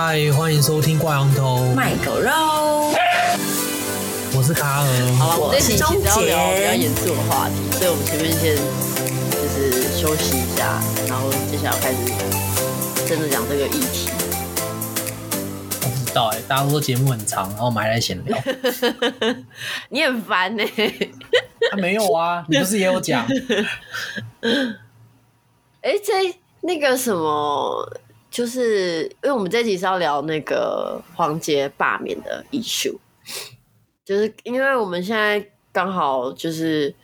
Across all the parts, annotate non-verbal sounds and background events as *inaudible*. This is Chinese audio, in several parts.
嗨，欢迎收听挂羊头卖狗肉。我是卡尔。好了，我们这期其实要聊比较严肃的话题，所以我们前面先就是休息一下，然后接下来开始真的讲这个议题。我不知道哎、欸，大家都说节目很长，然后我们还来闲聊。*laughs* 你很烦呢、欸。他、啊、没有啊，你不是也有讲？*laughs* 哎、欸，这那个什么，就是因为我们这集是要聊那个黄杰罢免的 issue，就是因为我们现在刚好就是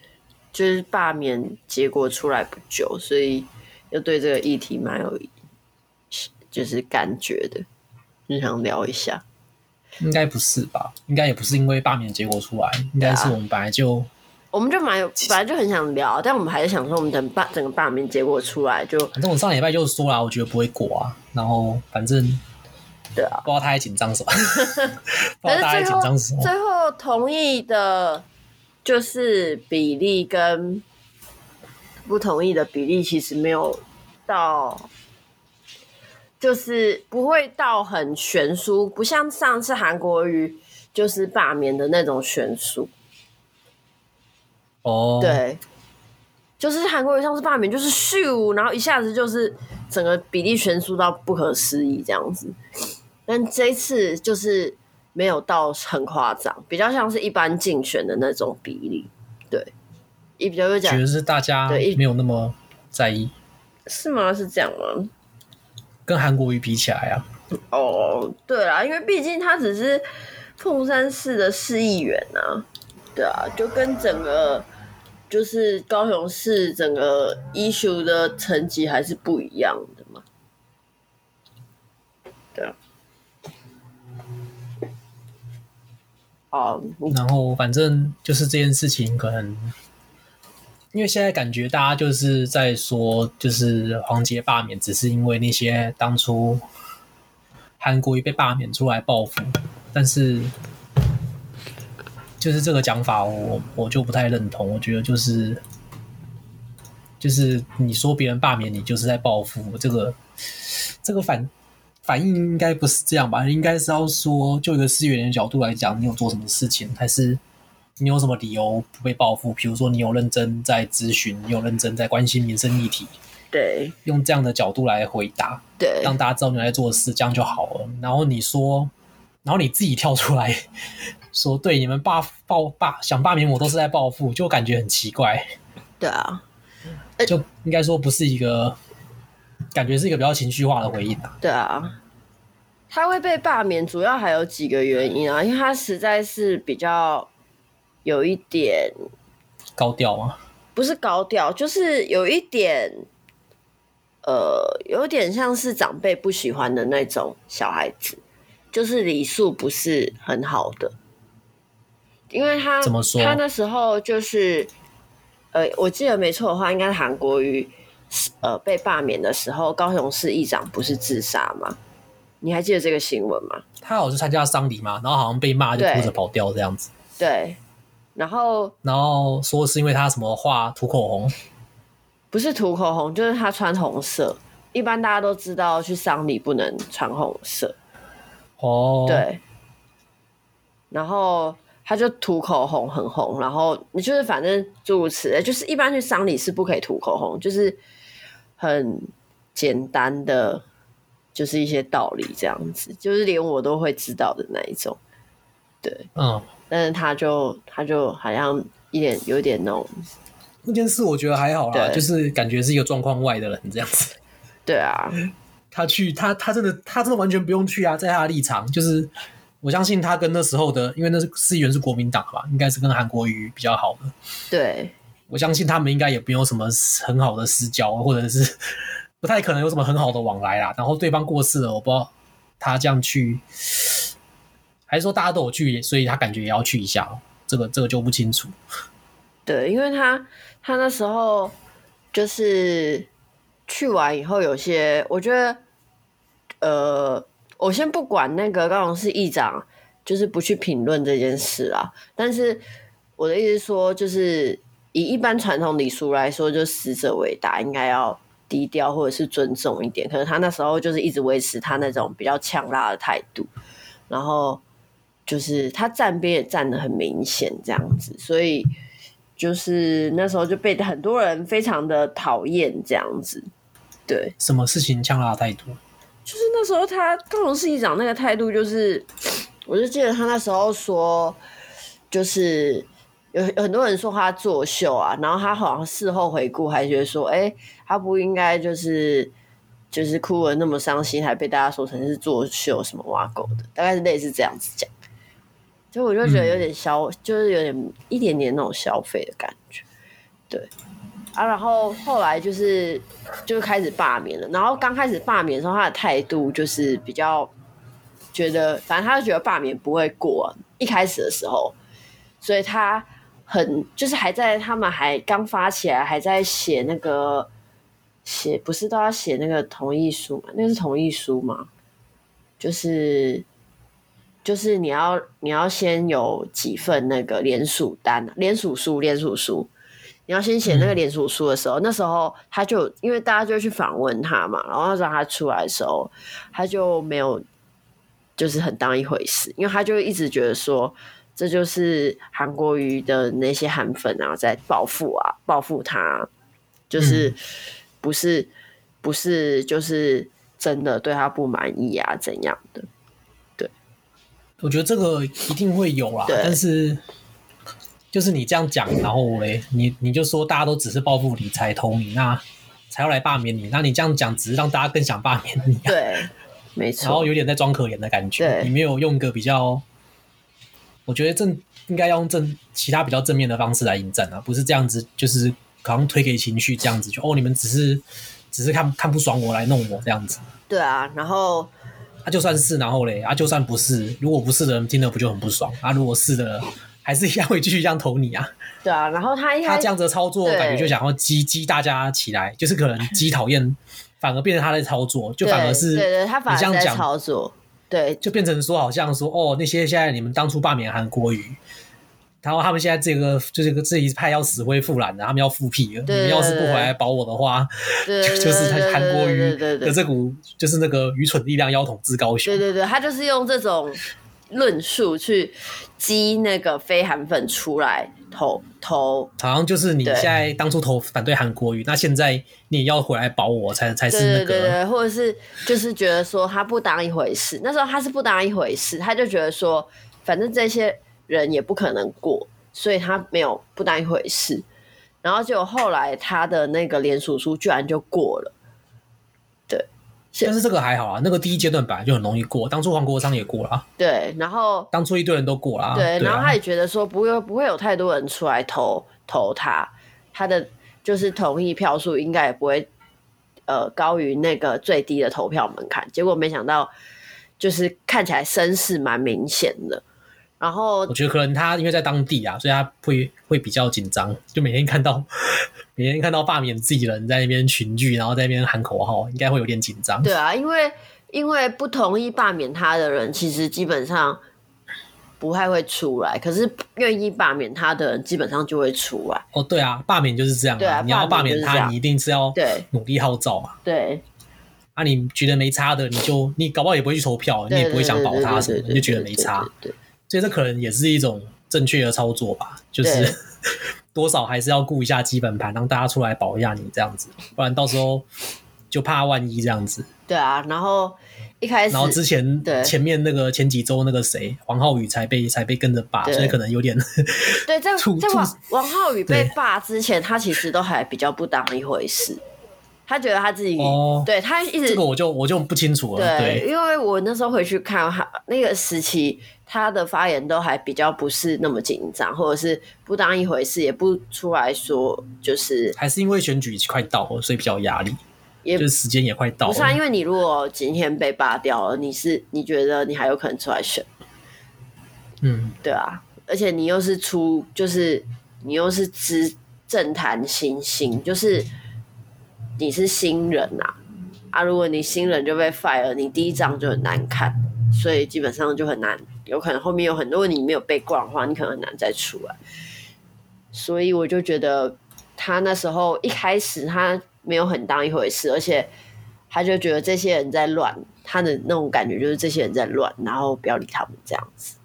就是罢免结果出来不久，所以又对这个议题蛮有就是感觉的，就想聊一下。应该不是吧？应该也不是因为罢免结果出来，应该是我们本来就。我们就蛮有，本来就很想聊，但我们还是想说，我们等罢整个罢免结果出来就。反正我上礼拜就说了，我觉得不会过啊。然后反正，对啊，不知道他还紧张什么，*laughs* 不知道他还紧张什么。最后同意的，就是比例跟不同意的比例其实没有到，就是不会到很悬殊，不像上次韩国瑜就是罢免的那种悬殊。哦、oh.，对，就是韩国瑜上次罢免，就是咻，然后一下子就是整个比例悬殊到不可思议这样子。但这一次就是没有到很夸张，比较像是一般竞选的那种比例。对，也比较有讲，觉得是大家没有那么在意，是吗？是这样吗？跟韩国瑜比起来啊？哦、oh,，对啦，因为毕竟他只是凤山市的市议员啊，对啊，就跟整个。就是高雄市整个 issue 的层级还是不一样的嘛，对啊。好，然后反正就是这件事情，可能因为现在感觉大家就是在说，就是黄杰罢免，只是因为那些当初韩国瑜被罢免出来报复，但是。就是这个讲法我，我我就不太认同。我觉得就是就是你说别人罢免你，就是在报复。这个这个反反应应该不是这样吧？应该是要说，就一个市议员的角度来讲，你有做什么事情，还是你有什么理由不被报复？比如说你有认真在咨询，你有认真在关心民生议题，对，用这样的角度来回答，对，让大家知道你在做的事，这样就好了。然后你说，然后你自己跳出来。说对，你们罢报罢想罢免我都是在报复，就感觉很奇怪。对啊，就应该说不是一个，感觉是一个比较情绪化的回应啊。对啊，他会被罢免，主要还有几个原因啊，因为他实在是比较有一点高调吗？不是高调，就是有一点，呃，有点像是长辈不喜欢的那种小孩子，就是礼数不是很好的。因为他他那时候就是，呃，我记得没错的话，应该是韩国瑜，呃，被罢免的时候，高雄市议长不是自杀吗？你还记得这个新闻吗？他好像参加丧礼嘛，然后好像被骂就哭着跑掉这样子。对，对然后然后说是因为他什么画涂口红，不是涂口红，就是他穿红色。一般大家都知道去丧礼不能穿红色。哦，对，然后。他就涂口红很红，然后你就是反正诸如此类，就是一般去丧礼是不可以涂口红，就是很简单的，就是一些道理这样子，就是连我都会知道的那一种。对，嗯，但是他就他就好像一点有点那种那件事，我觉得还好啦，就是感觉是一个状况外的人这样子。对啊，他去他他真的他真的完全不用去啊，在他的立场就是。我相信他跟那时候的，因为那是市议员是国民党吧，应该是跟韩国瑜比较好的。对，我相信他们应该也没有什么很好的私交，或者是不太可能有什么很好的往来啦。然后对方过世了，我不知道他这样去，还是说大家都有去，所以他感觉也要去一下。这个这个就不清楚。对，因为他他那时候就是去完以后，有些我觉得，呃。我先不管那个高雄市议长，就是不去评论这件事啦。但是我的意思说，就是以一般传统礼俗来说，就死者为大，应该要低调或者是尊重一点。可是他那时候就是一直维持他那种比较呛辣的态度，然后就是他站边也站得很明显这样子，所以就是那时候就被很多人非常的讨厌这样子。对，什么事情呛辣的态度？就是那时候他高雄市议长那个态度，就是我就记得他那时候说，就是。有有很多人说他作秀啊，然后他好像事后回顾还觉得说，哎、欸，他不应该就是就是哭得那么伤心，还被大家说成是作秀什么挖狗的，大概是类似这样子讲。所以我就觉得有点消，嗯、就是有点一点点那种消费的感觉，对啊。然后后来就是就开始罢免了，然后刚开始罢免的时候，他的态度就是比较觉得，反正他就觉得罢免不会过、一开始的时候，所以他。很就是还在他们还刚发起来，还在写那个写不是都要写那个同意书嘛？那个是同意书吗？就是就是你要你要先有几份那个联署单、联署书、联署书，你要先写那个连锁书的时候，嗯、那时候他就因为大家就去访问他嘛，然后那时候他出来的时候，他就没有就是很当一回事，因为他就一直觉得说。这就是韩国瑜的那些韩粉啊，在报复啊，报复他，就是不是、嗯、不是就是真的对他不满意啊，怎样的？对，我觉得这个一定会有啦，但是就是你这样讲，然后嘞，你你就说大家都只是报复理财投你，那才要来罢免你，那你这样讲只是让大家更想罢免你，啊，对，没错，然后有点在装可怜的感觉，你没有用个比较。我觉得正应该要用正其他比较正面的方式来迎战啊，不是这样子，就是好像推给情绪这样子，就哦，你们只是只是看看不爽我来弄我这样子。对啊，然后啊，就算是然后嘞啊，就算不是，如果不是的人听了不就很不爽啊？如果是的，还是一样会继续这样投你啊？*laughs* 对啊，然后他他这样子的操作，感觉就想要激激大家起来，就是可能 *laughs* 激讨厌，反而变成他的操作，就反而是对对，他反而在操作。对，就变成说，好像说，哦，那些现在你们当初罢免韩国瑜，然后他们现在这个就是个这一派要死灰复燃的，他们要复辟了。你们要是不回来保我的话，*laughs* 就是他韩国瑜的这股就是那个愚蠢力量要统治高雄。对对对，他就是用这种论述去激那个非韩粉出来。投投，好像就是你现在当初投反对韩国瑜，那现在你也要回来保我才才是那个，对对对，或者是就是觉得说他不当一回事，那时候他是不当一回事，他就觉得说反正这些人也不可能过，所以他没有不当一回事，然后结果后来他的那个联署书居然就过了。但是这个还好啊，那个第一阶段本来就很容易过，当初黄国昌也过了啊。对，然后当初一堆人都过了啊。对，然后他也觉得说不会不会有太多人出来投投他，他的就是同意票数应该也不会呃高于那个最低的投票门槛。结果没想到就是看起来声势蛮明显的。然后我觉得可能他因为在当地啊，所以他会会比较紧张，就每天看到每天看到罢免自己人在那边群聚，然后在那边喊口号，应该会有点紧张。对啊，因为因为不同意罢免他的人，其实基本上不太会出来，可是愿意罢免他的人，基本上就会出来。哦，对啊，罢免就是这样。对啊，你要罢免他，你一定是要对努力号召嘛。对。啊，你觉得没差的，你就你搞不好也不会去投票，你也不会想保他什么，你就觉得没差。对。所以这可能也是一种正确的操作吧，就是 *laughs* 多少还是要顾一下基本盘，让大家出来保一下你这样子，不然到时候就怕万一这样子。对啊，然后一开始，然后之前前面那个前几周那个谁王浩宇才被才被跟着罢，所以可能有点对，在在 *laughs* 王王浩宇被罢之前，他其实都还比较不当一回事。他觉得他自己，哦、对他一直这个我就我就不清楚了。对，对因为我那时候回去看他那个时期，他的发言都还比较不是那么紧张，或者是不当一回事，也不出来说，就是还是因为选举快到了，所以比较压力，也就是时间也快到了。不是啊，因为你如果今天被罢掉了，你是你觉得你还有可能出来选？嗯，对啊，而且你又是出，就是你又是知政坛新星，就是。你是新人呐，啊，啊！如果你新人就被 fire 了，你第一张就很难看，所以基本上就很难，有可能后面有很多你没有被挂的话，你可能很难再出来。所以我就觉得他那时候一开始他没有很当一回事，而且他就觉得这些人在乱，他的那种感觉就是这些人在乱，然后不要理他们这样子。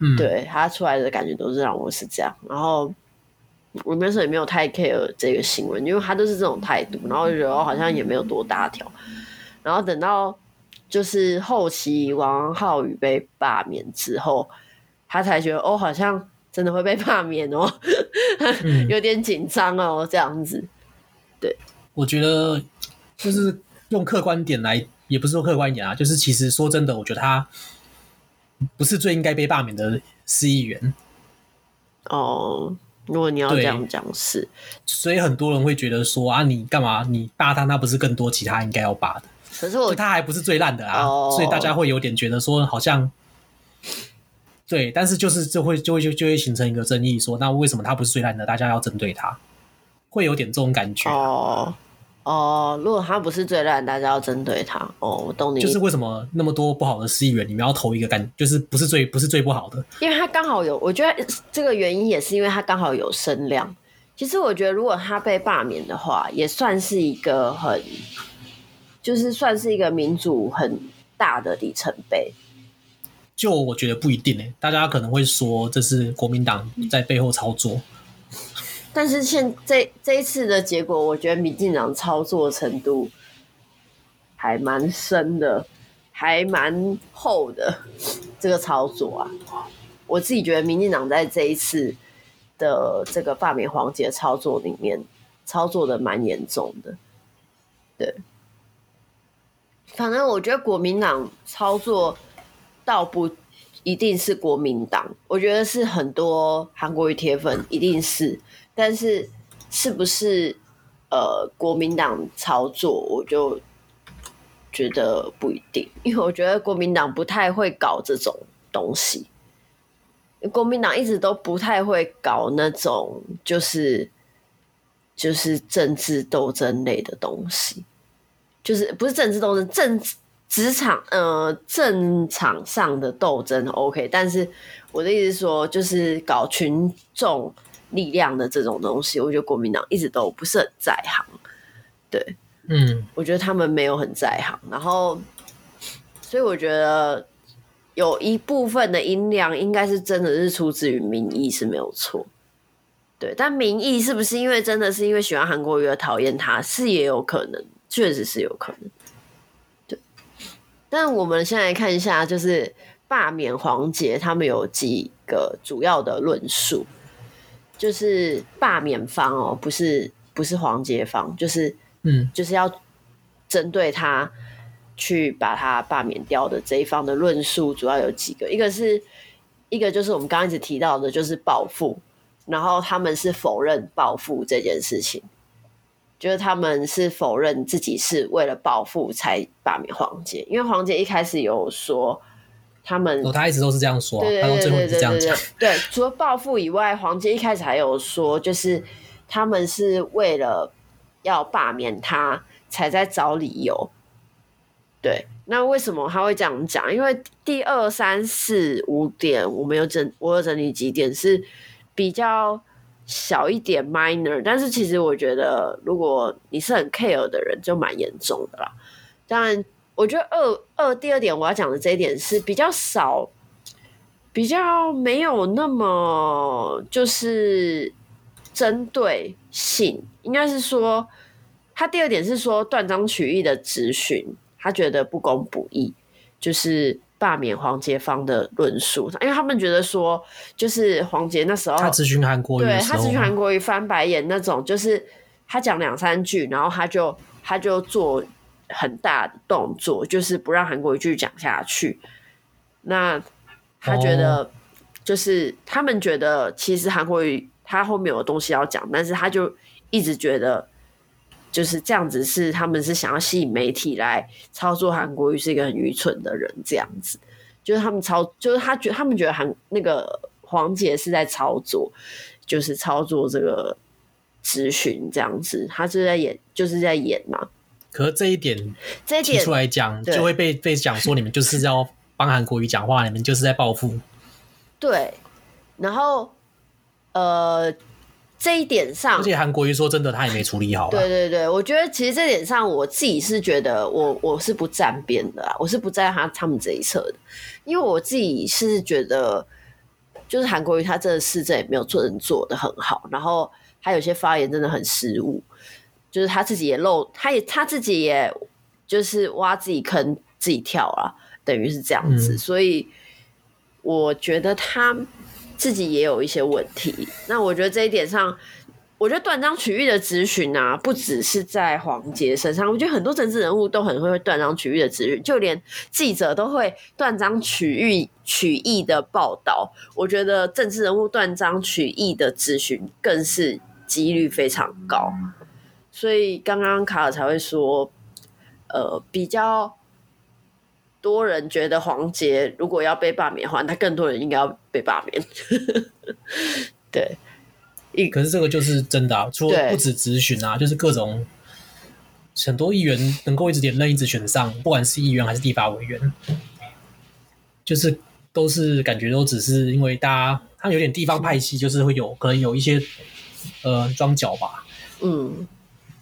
嗯，对，他出来的感觉都是让我是这样，然后我那时候也没有太 care 这个新闻，因为他都是这种态度，然后就觉得好像也没有多大条，然后等到就是后期王浩宇被罢免之后，他才觉得哦，好像真的会被罢免哦，嗯、*laughs* 有点紧张哦，这样子。对，我觉得就是用客观点来，也不是说客观点啊，就是其实说真的，我觉得他。不是最应该被罢免的市议员哦。如果你要这样讲是，所以很多人会觉得说啊，你干嘛你罢他？那不是更多其他应该要罢的？可是我他还不是最烂的啊，哦，所以大家会有点觉得说好像对，但是就是就会就会就就会形成一个争议，说那为什么他不是最烂的？大家要针对他，会有点这种感觉哦。哦，如果他不是最烂，大家要针对他。哦，我懂你。就是为什么那么多不好的市议员，你们要投一个感，就是不是最不是最不好的？因为他刚好有，我觉得这个原因也是因为他刚好有声量。其实我觉得，如果他被罢免的话，也算是一个很，就是算是一个民主很大的里程碑。就我觉得不一定诶，大家可能会说这是国民党在背后操作。*laughs* 但是现这这一次的结果，我觉得民进党操作程度还蛮深的，还蛮厚的。这个操作啊，我自己觉得民进党在这一次的这个罢免黄捷操作里面，操作的蛮严重的。对，反正我觉得国民党操作倒不一定是国民党，我觉得是很多韩国瑜铁粉一定是。但是是不是呃国民党操作，我就觉得不一定，因为我觉得国民党不太会搞这种东西。国民党一直都不太会搞那种就是就是政治斗争类的东西，就是不是政治斗争，政职场呃政场上的斗争 OK，但是我的意思是说，就是搞群众。力量的这种东西，我觉得国民党一直都不是很在行。对，嗯，我觉得他们没有很在行。然后，所以我觉得有一部分的音量应该是真的是出自于民意是没有错。对，但民意是不是因为真的是因为喜欢韩国瑜而讨厌他，是也有可能，确实是有可能。对，但我们现在来看一下，就是罢免黄杰，他们有几个主要的论述。就是罢免方哦，不是不是黄杰方，就是嗯，就是要针对他去把他罢免掉的这一方的论述，主要有几个，一个是一个就是我们刚刚一直提到的，就是报复，然后他们是否认报复这件事情，就是他们是否认自己是为了报复才罢免黄杰，因为黄杰一开始有说。他们、哦，他一直都是这样说，他到最后是这样讲。对，除了报复以外，黄杰一开始还有说，就是他们是为了要罢免他，才在找理由。对，那为什么他会这样讲？因为第二、三、四、五点，我没有整，我有整理几点是比较小一点 minor，但是其实我觉得，如果你是很 care 的人，就蛮严重的啦。当然。我觉得二二第二点我要讲的这一点是比较少，比较没有那么就是针对性，应该是说他第二点是说断章取义的质询，他觉得不公不义，就是罢免黄杰芳的论述，因为他们觉得说就是黄杰那时候他咨询韩国瑜，对他咨询韩国瑜翻白眼那种，就是他讲两三句，然后他就他就做。很大的动作就是不让韩国瑜继续讲下去。那他觉得，就是他们觉得，其实韩国瑜他后面有东西要讲，但是他就一直觉得就是这样子，是他们是想要吸引媒体来操作韩国瑜是一个很愚蠢的人，这样子。就是他们操，就是他觉得他们觉得韩那个黄姐是在操作，就是操作这个咨询这样子，他就在演，就是在演嘛。可是这一点，这一点出来讲，就会被被讲说你们就是要帮韩国瑜讲话，你们就是在报复。对，然后呃，这一点上，而且韩国瑜说真的，他也没处理好。对对对，我觉得其实这点上，我自己是觉得我我是不站边的啊，我是不站他他们这一侧的，因为我自己是觉得，就是韩国瑜他这个市政也没有做人做的很好，然后他有些发言真的很失误，就是他自己也漏，他也他自己也就是挖自己坑自己跳啊，等于是这样子，嗯、所以我觉得他。自己也有一些问题，那我觉得这一点上，我觉得断章取义的咨询啊，不只是在黄杰身上，我觉得很多政治人物都很会断章取义的咨询，就连记者都会断章取义取义的报道。我觉得政治人物断章取义的咨询更是几率非常高，所以刚刚卡尔才会说，呃，比较。多人觉得黄杰如果要被罢免的话，那更多人应该要被罢免。*laughs* 对，一可是这个就是真的啊，除了不止咨询啊，就是各种很多议员能够一直连任一直选上，不管是议员还是立法委员，就是都是感觉都只是因为大家他有点地方派系，就是会有可能有一些呃装脚吧，嗯。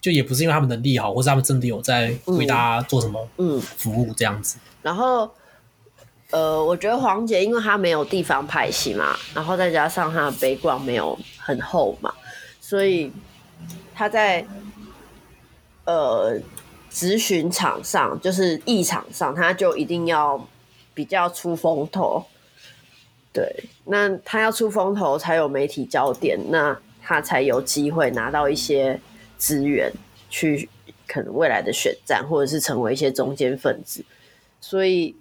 就也不是因为他们能力好，或是他们真的有在为大家做什么嗯服务这样子。嗯嗯、然后，呃，我觉得黄杰因为他没有地方拍戏嘛，然后再加上他的 background 没有很厚嘛，所以他在呃质询场上，就是议场上，他就一定要比较出风头。对，那他要出风头才有媒体焦点，那他才有机会拿到一些。资源去可能未来的选战，或者是成为一些中坚分子，所以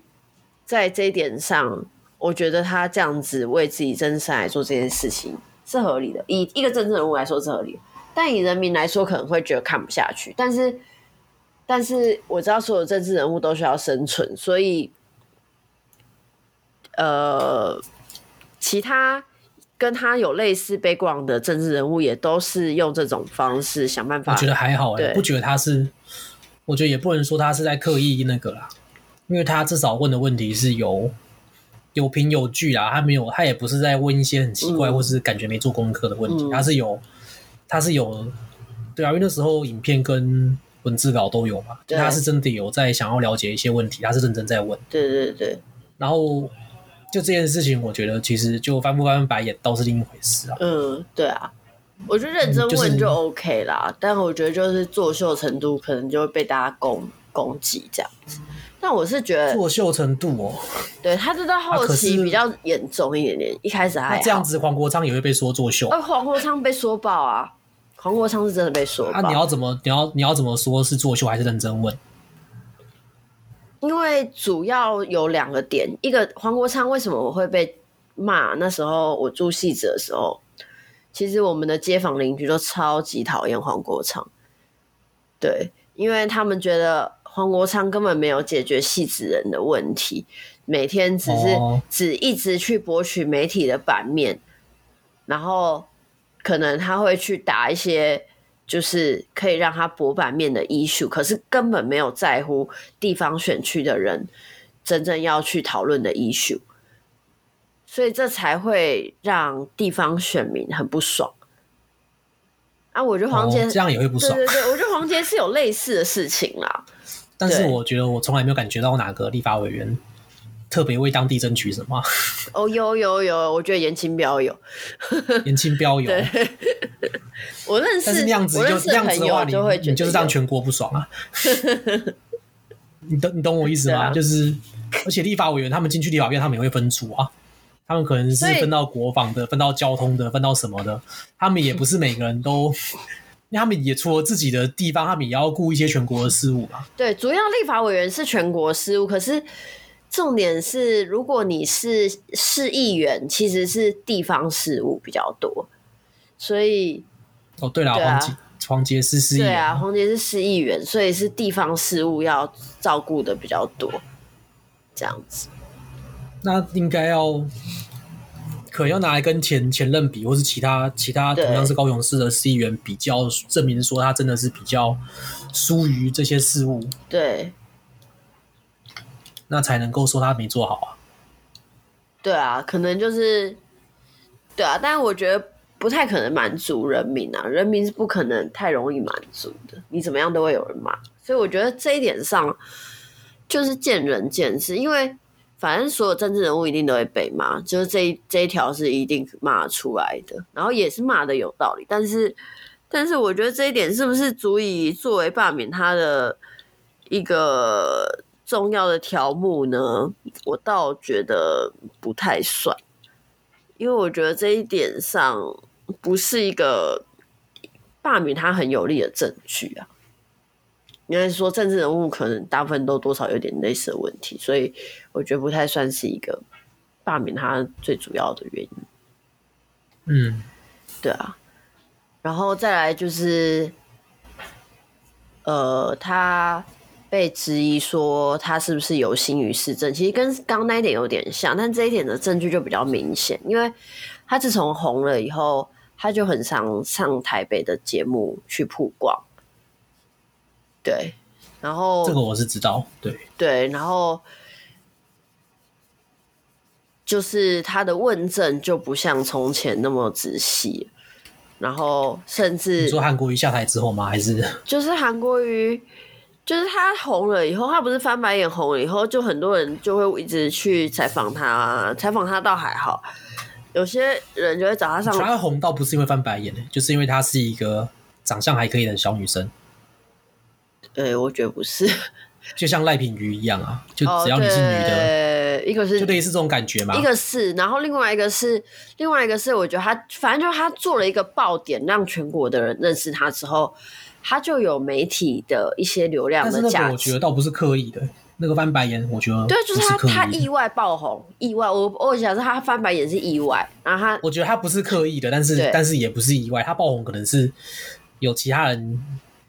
在这一点上，我觉得他这样子为自己增身来做这件事情是合理的。以一个政治人物来说是合理的，但以人民来说可能会觉得看不下去。但是，但是我知道所有政治人物都需要生存，所以，呃，其他。跟他有类似 background 的政治人物，也都是用这种方式想办法。我觉得还好不觉得他是，我觉得也不能说他是在刻意那个啦，因为他至少问的问题是有有凭有据啦，他没有，他也不是在问一些很奇怪、嗯、或是感觉没做功课的问题，他是有，他是有，对啊，因为那时候影片跟文字稿都有嘛，他是真的有在想要了解一些问题，他是认真在问，对对对，然后。就这件事情，我觉得其实就翻不翻白眼倒是另一回事啊。嗯，对啊，我觉得认真问就 OK 啦，嗯就是、但我觉得就是作秀程度可能就会被大家攻攻击这样子。但我是觉得作秀程度哦，对他这到后期比较严重一点点，啊、一开始还好这样子，黄国昌也会被说作秀。呃，黄国昌被说爆啊，黄国昌是真的被说爆。那、啊、你要怎么你要你要怎么说是作秀还是认真问？因为主要有两个点，一个黄国昌为什么我会被骂？那时候我住戏子的时候，其实我们的街坊邻居都超级讨厌黄国昌，对，因为他们觉得黄国昌根本没有解决戏子人的问题，每天只是只一直去博取媒体的版面，然后可能他会去打一些。就是可以让他博版面的 issue，可是根本没有在乎地方选区的人真正要去讨论的 issue，所以这才会让地方选民很不爽。啊，我觉得黄杰、哦、这样也会不爽。对对对，我觉得黄杰是有类似的事情啦。但是我觉得我从来没有感觉到哪个立法委员。特别为当地争取什么？哦，有有有，我觉得颜清标有，*laughs* 颜清标有。我认识，但是那样子就那样子的话，你，你就是让全国不爽啊！*laughs* 你懂你懂我意思吗？啊、就是，而且立法委员他们进去立法院，他们也会分组啊，他们可能是分到国防的，分到交通的，分到什么的，他们也不是每个人都，因为他们也除了自己的地方，他们也要顾一些全国的事务嘛。对，主要立法委员是全国事务，可是。重点是，如果你是市议员，其实是地方事务比较多，所以哦，对了，黄杰黄杰是市议员，对啊，黄杰是市议员，所以是地方事务要照顾的比较多，这样子。那应该要可能要拿来跟前前任比，或是其他其他同样是高雄市的市议员比较，证明说他真的是比较疏于这些事物，对。那才能够说他没做好啊。对啊，可能就是，对啊，但是我觉得不太可能满足人民啊，人民是不可能太容易满足的，你怎么样都会有人骂，所以我觉得这一点上就是见仁见智，因为反正所有政治人物一定都会被骂，就是这一这一条是一定骂出来的，然后也是骂的有道理，但是但是我觉得这一点是不是足以作为罢免他的一个重要的条目呢？我倒觉得不太算，因为我觉得这一点上。不是一个罢免他很有力的证据啊，应该说政治人物可能大部分都多少有点类似的问题，所以我觉得不太算是一个罢免他最主要的原因。嗯，对啊，然后再来就是，呃，他被质疑说他是不是有心于市政，其实跟刚刚那一点有点像，但这一点的证据就比较明显，因为他自从红了以后。他就很常上台北的节目去曝光，对，然后这个我是知道，对对，然后就是他的问政就不像从前那么仔细，然后甚至你说韩国瑜下台之后吗？还是就是韩国瑜，就是他红了以后，他不是翻白眼红了以后，就很多人就会一直去采访他，采访他倒还好。有些人就会找他上。他红倒不是因为翻白眼，就是因为她是一个长相还可以的小女生。对，我觉得不是，*laughs* 就像赖品妤一样啊，就只要你是女的，哦、一个是就类似这种感觉嘛。一个是，然后另外一个是，另外一个是，我觉得他反正就是他做了一个爆点，让全国的人认识他之后，他就有媒体的一些流量的价值。但是我觉得倒不是刻意的。那个翻白眼，我觉得对，就是他他意外爆红，意外。我我想说他翻白眼是意外，然后他我觉得他不是刻意的，但是但是也不是意外，他爆红可能是有其他人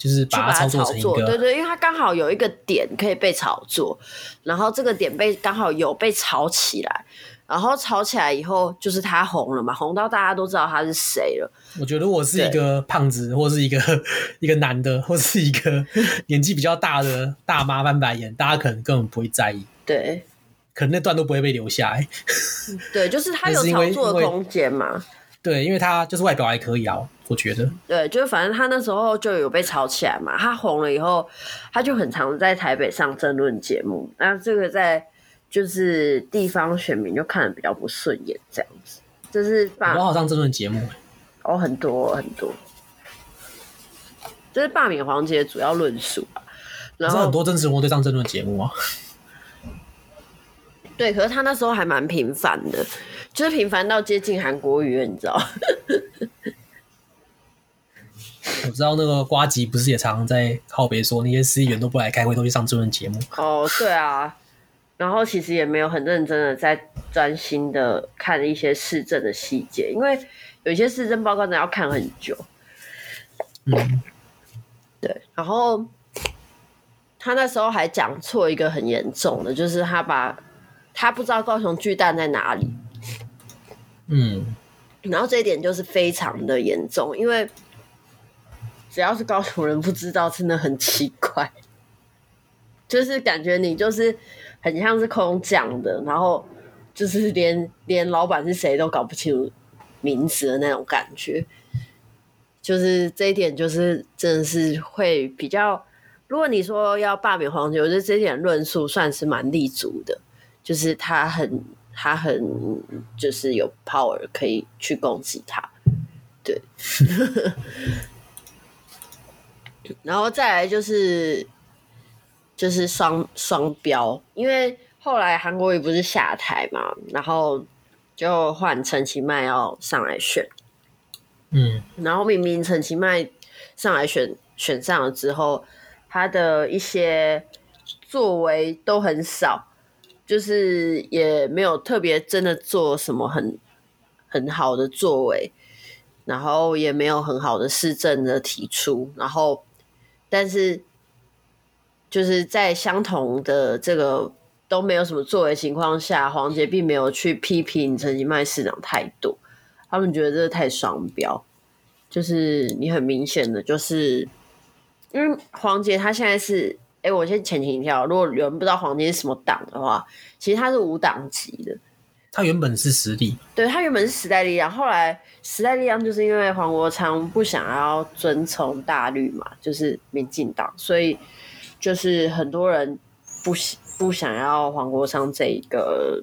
就是把它炒作成一个，对对，因为它刚好有一个点可以被炒作，然后这个点被刚好有被炒起来。然后炒起来以后，就是他红了嘛，红到大家都知道他是谁了。我觉得我是一个胖子，或是一个一个男的，或是一个 *laughs* 年纪比较大的大妈翻白眼，大家可能根本不会在意。对，可能那段都不会被留下来。对，就是他 *laughs* 有炒作的空间嘛。对，因为他就是外表还可以啊，我觉得。对，就是反正他那时候就有被炒起来嘛。他红了以后，他就很常在台北上争论节目。那这个在。就是地方选民就看的比较不顺眼，这样子。就是罢，我好上争论节目哦，很多很多，就是罢免黄杰主要论述啊。然后很多政治人物对上争论节目啊。对，可是他那时候还蛮频繁的，就是频繁到接近韩国语，你知道？*laughs* 我知道那个瓜吉不是也常常在靠北说那些司议员都不来开会，都去上这段节目。哦，对啊。然后其实也没有很认真的在专心的看一些市政的细节，因为有些市政报告呢要看很久。嗯，对。然后他那时候还讲错一个很严重的，就是他把他不知道高雄巨蛋在哪里。嗯。然后这一点就是非常的严重，因为只要是高雄人不知道，真的很奇怪。*laughs* 就是感觉你就是。很像是空降的，然后就是连连老板是谁都搞不清楚名字的那种感觉，就是这一点就是真的是会比较。如果你说要罢免黄牛，我觉得这点论述算是蛮立足的，就是他很他很就是有 power 可以去攻击他，对。*laughs* 然后再来就是。就是双双标，因为后来韩国瑜不是下台嘛，然后就换陈其迈要上来选，嗯，然后明明陈其迈上来选选上了之后，他的一些作为都很少，就是也没有特别真的做什么很很好的作为，然后也没有很好的市政的提出，然后但是。就是在相同的这个都没有什么作为情况下，黄杰并没有去批评陈其迈市长太多，他们觉得这太双标。就是你很明显的，就是因为黄杰他现在是，哎、欸，我先前情提要，如果有人不知道黄金是什么党的话，其实他是无党籍的，他原本是实力，对，他原本是时代力量，后来时代力量就是因为黄国昌不想要遵从大律嘛，就是民进党，所以就是很多人不不想要黄国昌这一个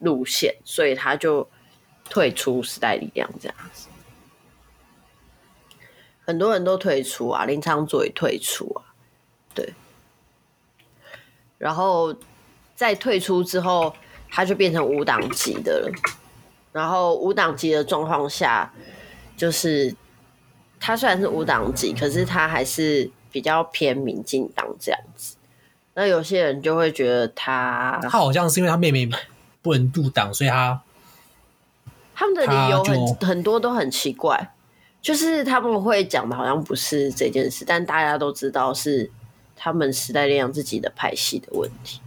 路线，所以他就退出时代力量这样子。很多人都退出啊，林昶佐也退出啊，对，然后在退出之后。他就变成无党籍的了，然后无党籍的状况下，就是他虽然是无党籍，可是他还是比较偏民进党这样子。那有些人就会觉得他，他好像是因为他妹妹不能入党，所以他他们的理由很很多都很奇怪，就是他们会讲的好像不是这件事，但大家都知道是他们时代力量自己的派系的问题。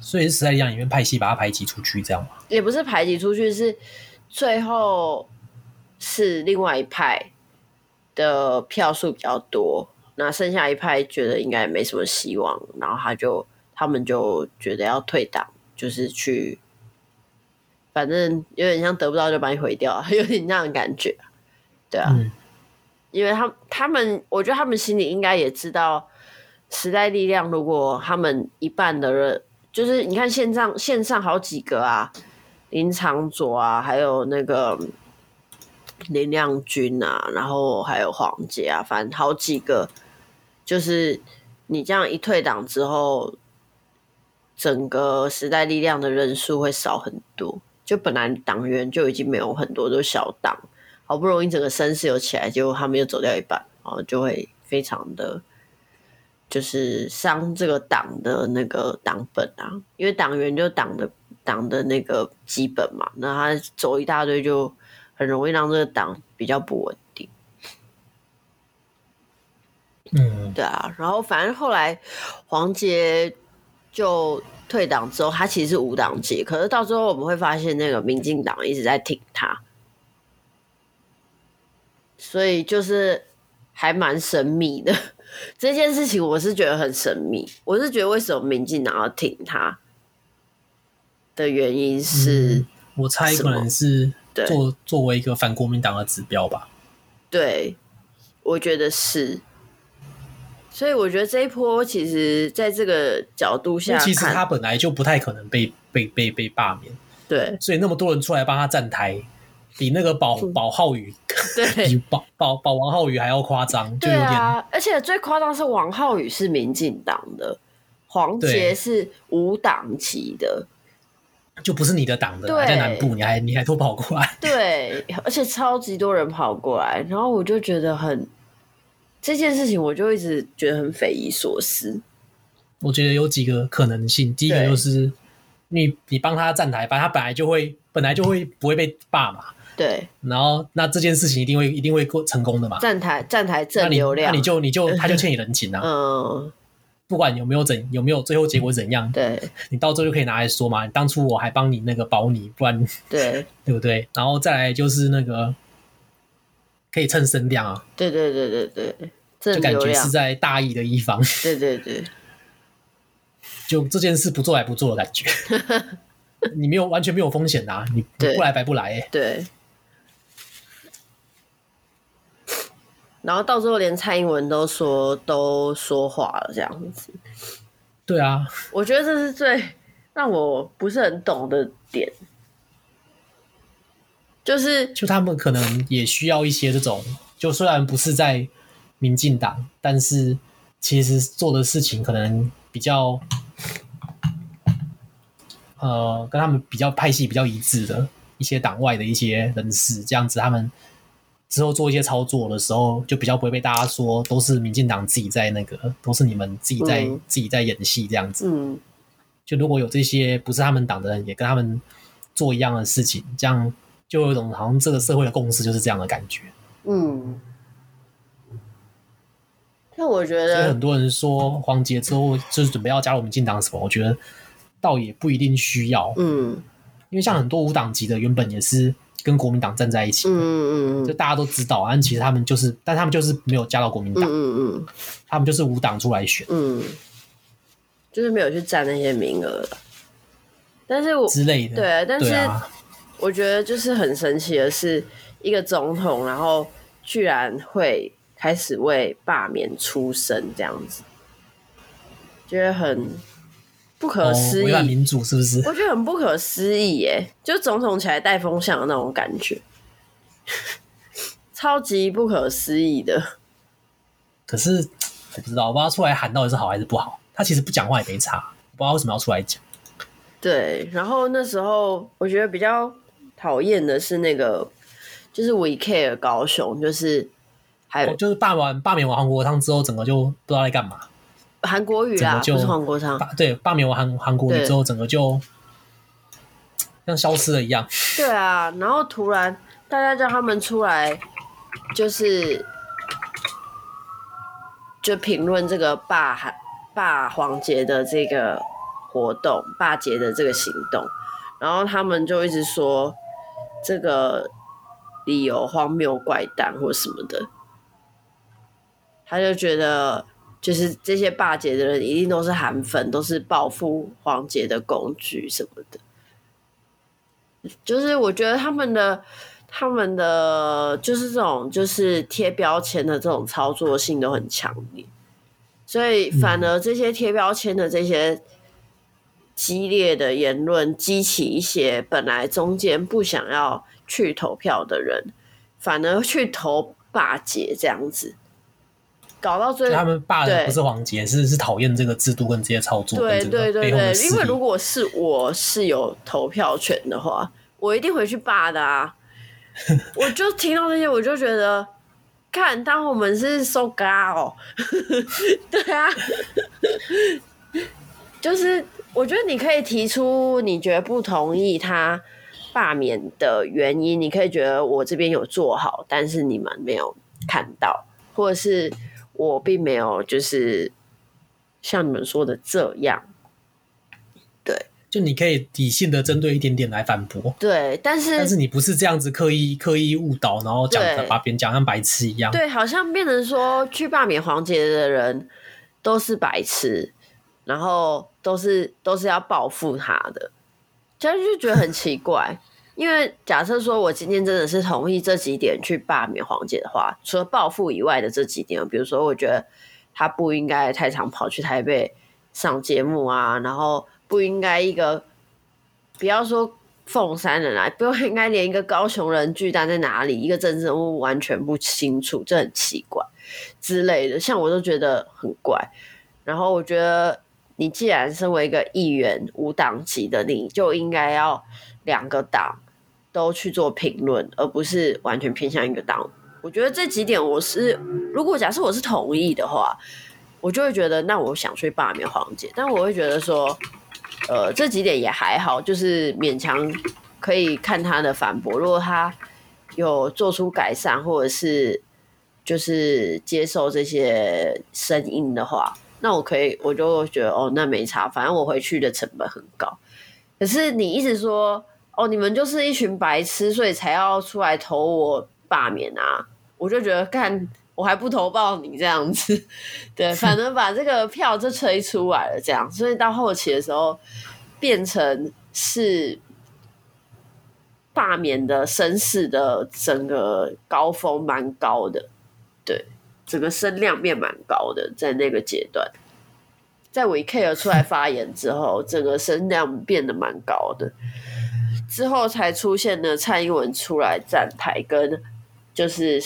所以是时代力量里面派系把他排挤出去，这样吗？也不是排挤出去，是最后是另外一派的票数比较多，那剩下一派觉得应该也没什么希望，然后他就他们就觉得要退党，就是去，反正有点像得不到就把你毁掉，*laughs* 有点那样的感觉，对啊，嗯、因为他他们，我觉得他们心里应该也知道，时代力量如果他们一半的人。就是你看线上线上好几个啊，林长佐啊，还有那个林亮君啊，然后还有黄杰啊，反正好几个。就是你这样一退党之后，整个时代力量的人数会少很多。就本来党员就已经没有很多，都小党，好不容易整个声势有起来，结果他们又走掉一半，然后就会非常的。就是伤这个党的那个党本啊，因为党员就党的党的那个基本嘛，那他走一大堆就很容易让这个党比较不稳定。嗯，对啊，然后反正后来黄杰就退党之后，他其实是无党籍，可是到最后我们会发现那个民进党一直在挺他，所以就是还蛮神秘的。这件事情我是觉得很神秘，我是觉得为什么民进党要挺他的原因是，嗯、我猜可能是作作为一个反国民党的指标吧。对，我觉得是。所以我觉得这一波其实在这个角度下，其实他本来就不太可能被被被被罢免。对，所以那么多人出来帮他站台。比那个保保浩宇，对，*laughs* 比保保保王浩宇还要夸张，就有点。啊，而且最夸张是王浩宇是民进党的，黄杰是无党籍的，就不是你的党的，在南部，你还你还都跑过来，对，而且超级多人跑过来，然后我就觉得很这件事情，我就一直觉得很匪夷所思。我觉得有几个可能性，第一个就是你你帮他站台，反正他本来就会本来就会不会被罢嘛。对，然后那这件事情一定会一定会过成功的嘛？站台站台正流量，那你，就你就 *laughs* 他就欠你人情啊。嗯，不管有没有怎有没有最后结果怎样，对，你到最后就可以拿来说嘛。当初我还帮你那个保你，不然对 *laughs* 对不对？然后再来就是那个可以蹭声量啊。对对对对对，就感觉是在大义的一方。对对对，就这件事不做还不做的感觉。*laughs* 你没有完全没有风险啊，你不来白不来哎。对。然后到最后，连蔡英文都说都说话了，这样子。对啊，我觉得这是最让我不是很懂的点，就是就他们可能也需要一些这种，就虽然不是在民进党，但是其实做的事情可能比较，呃，跟他们比较派系比较一致的一些党外的一些人士，这样子他们。之后做一些操作的时候，就比较不会被大家说都是民进党自己在那个，都是你们自己在、嗯、自己在演戏这样子。嗯，就如果有这些不是他们党的人也跟他们做一样的事情，这样就有一种好像这个社会的共识就是这样的感觉。嗯，那我觉得，所以很多人说黄杰之后就是准备要加入民进党什么，我觉得倒也不一定需要。嗯，因为像很多无党籍的原本也是。跟国民党站在一起，嗯嗯嗯，就大家都知道，但其实他们就是，但他们就是没有加到国民党，嗯嗯嗯，他们就是无党出来选，嗯，就是没有去占那些名额，但是我之类的，对，但是我觉得就是很神奇的是，一个总统，然后居然会开始为罢免出声，这样子，觉得很不可思议。民主是不是？我觉得很不可思议耶，就总统起来带风向的那种感觉，超级不可思议的。可是 *tsk* 我不知道，我不知道出来喊到底是好还是不好。他其实不讲话也没差，不知道为什么要出来讲。对，然后那时候我觉得比较讨厌的是那个，就是 We Care 高雄，就是还有、哦、就是罢完罢免完黄国昌之后，整个就不知道在干嘛。韩国语啊，就不是黄国昌。对，罢免完韩韩国语之后，整个就像消失了一样。对啊，然后突然大家叫他们出来，就是就评论这个罢韩罢黄杰的这个。活动罢捷的这个行动，然后他们就一直说这个理由荒谬怪诞或什么的，他就觉得就是这些霸姐的人一定都是韩粉，都是报复黄捷的工具什么的。就是我觉得他们的他们的就是这种就是贴标签的这种操作性都很强烈，所以反而这些贴标签的这些。激烈的言论激起一些本来中间不想要去投票的人，反而去投霸姐这样子，搞到最后他们罢的不是黄杰，是是讨厌这个制度跟这些操作。对对对对，因为如果是我是有投票权的话，我一定回去罢的啊！*laughs* 我就听到这些，我就觉得，看当我们是 so g 哦，*laughs* 对啊，就是。我觉得你可以提出你觉得不同意他罢免的原因，你可以觉得我这边有做好，但是你们没有看到，或者是我并没有就是像你们说的这样。对，就你可以理性的针对一点点来反驳。对，但是但是你不是这样子刻意刻意误导，然后讲把别人讲像白痴一样。对，好像变成说去罢免黄杰的人都是白痴。然后都是都是要报复他的，就就觉得很奇怪。因为假设说我今天真的是同意这几点去罢免黄姐的话，除了报复以外的这几点，比如说我觉得他不应该太常跑去台北上节目啊，然后不应该一个不要说凤山人啊，不应该连一个高雄人巨蛋在哪里，一个政治人物完全不清楚，这很奇怪之类的，像我都觉得很怪。然后我觉得。你既然身为一个议员，无党籍的，你就应该要两个党都去做评论，而不是完全偏向一个党。我觉得这几点，我是如果假设我是同意的话，我就会觉得，那我想去罢免黄姐。但我会觉得说，呃，这几点也还好，就是勉强可以看他的反驳。如果他有做出改善，或者是就是接受这些声音的话。那我可以，我就觉得哦，那没差，反正我回去的成本很高。可是你一直说哦，你们就是一群白痴，所以才要出来投我罢免啊！我就觉得，干我还不投报你这样子，*laughs* 对，反正把这个票就吹出来了，这样，所以到后期的时候变成是罢免的声势的整个高峰蛮高的，对。整个声量变蛮高的，在那个阶段，在 We Care 出来发言之后，整个声量变得蛮高的，之后才出现了蔡英文出来站台，跟就是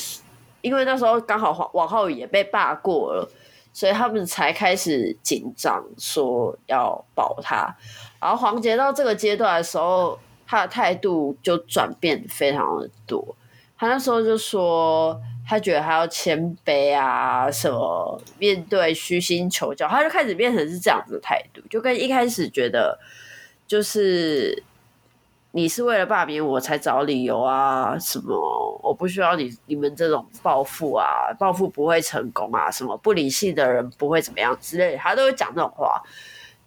因为那时候刚好王王浩宇也被罢过了，所以他们才开始紧张，说要保他。然后黄杰到这个阶段的时候，他的态度就转变非常的多，他那时候就说。他觉得他要谦卑啊，什么面对虚心求教，他就开始变成是这样子的态度，就跟一开始觉得就是你是为了罢免我才找理由啊，什么我不需要你你们这种报复啊，报复不会成功啊，什么不理性的人不会怎么样之类的，他都会讲这种话，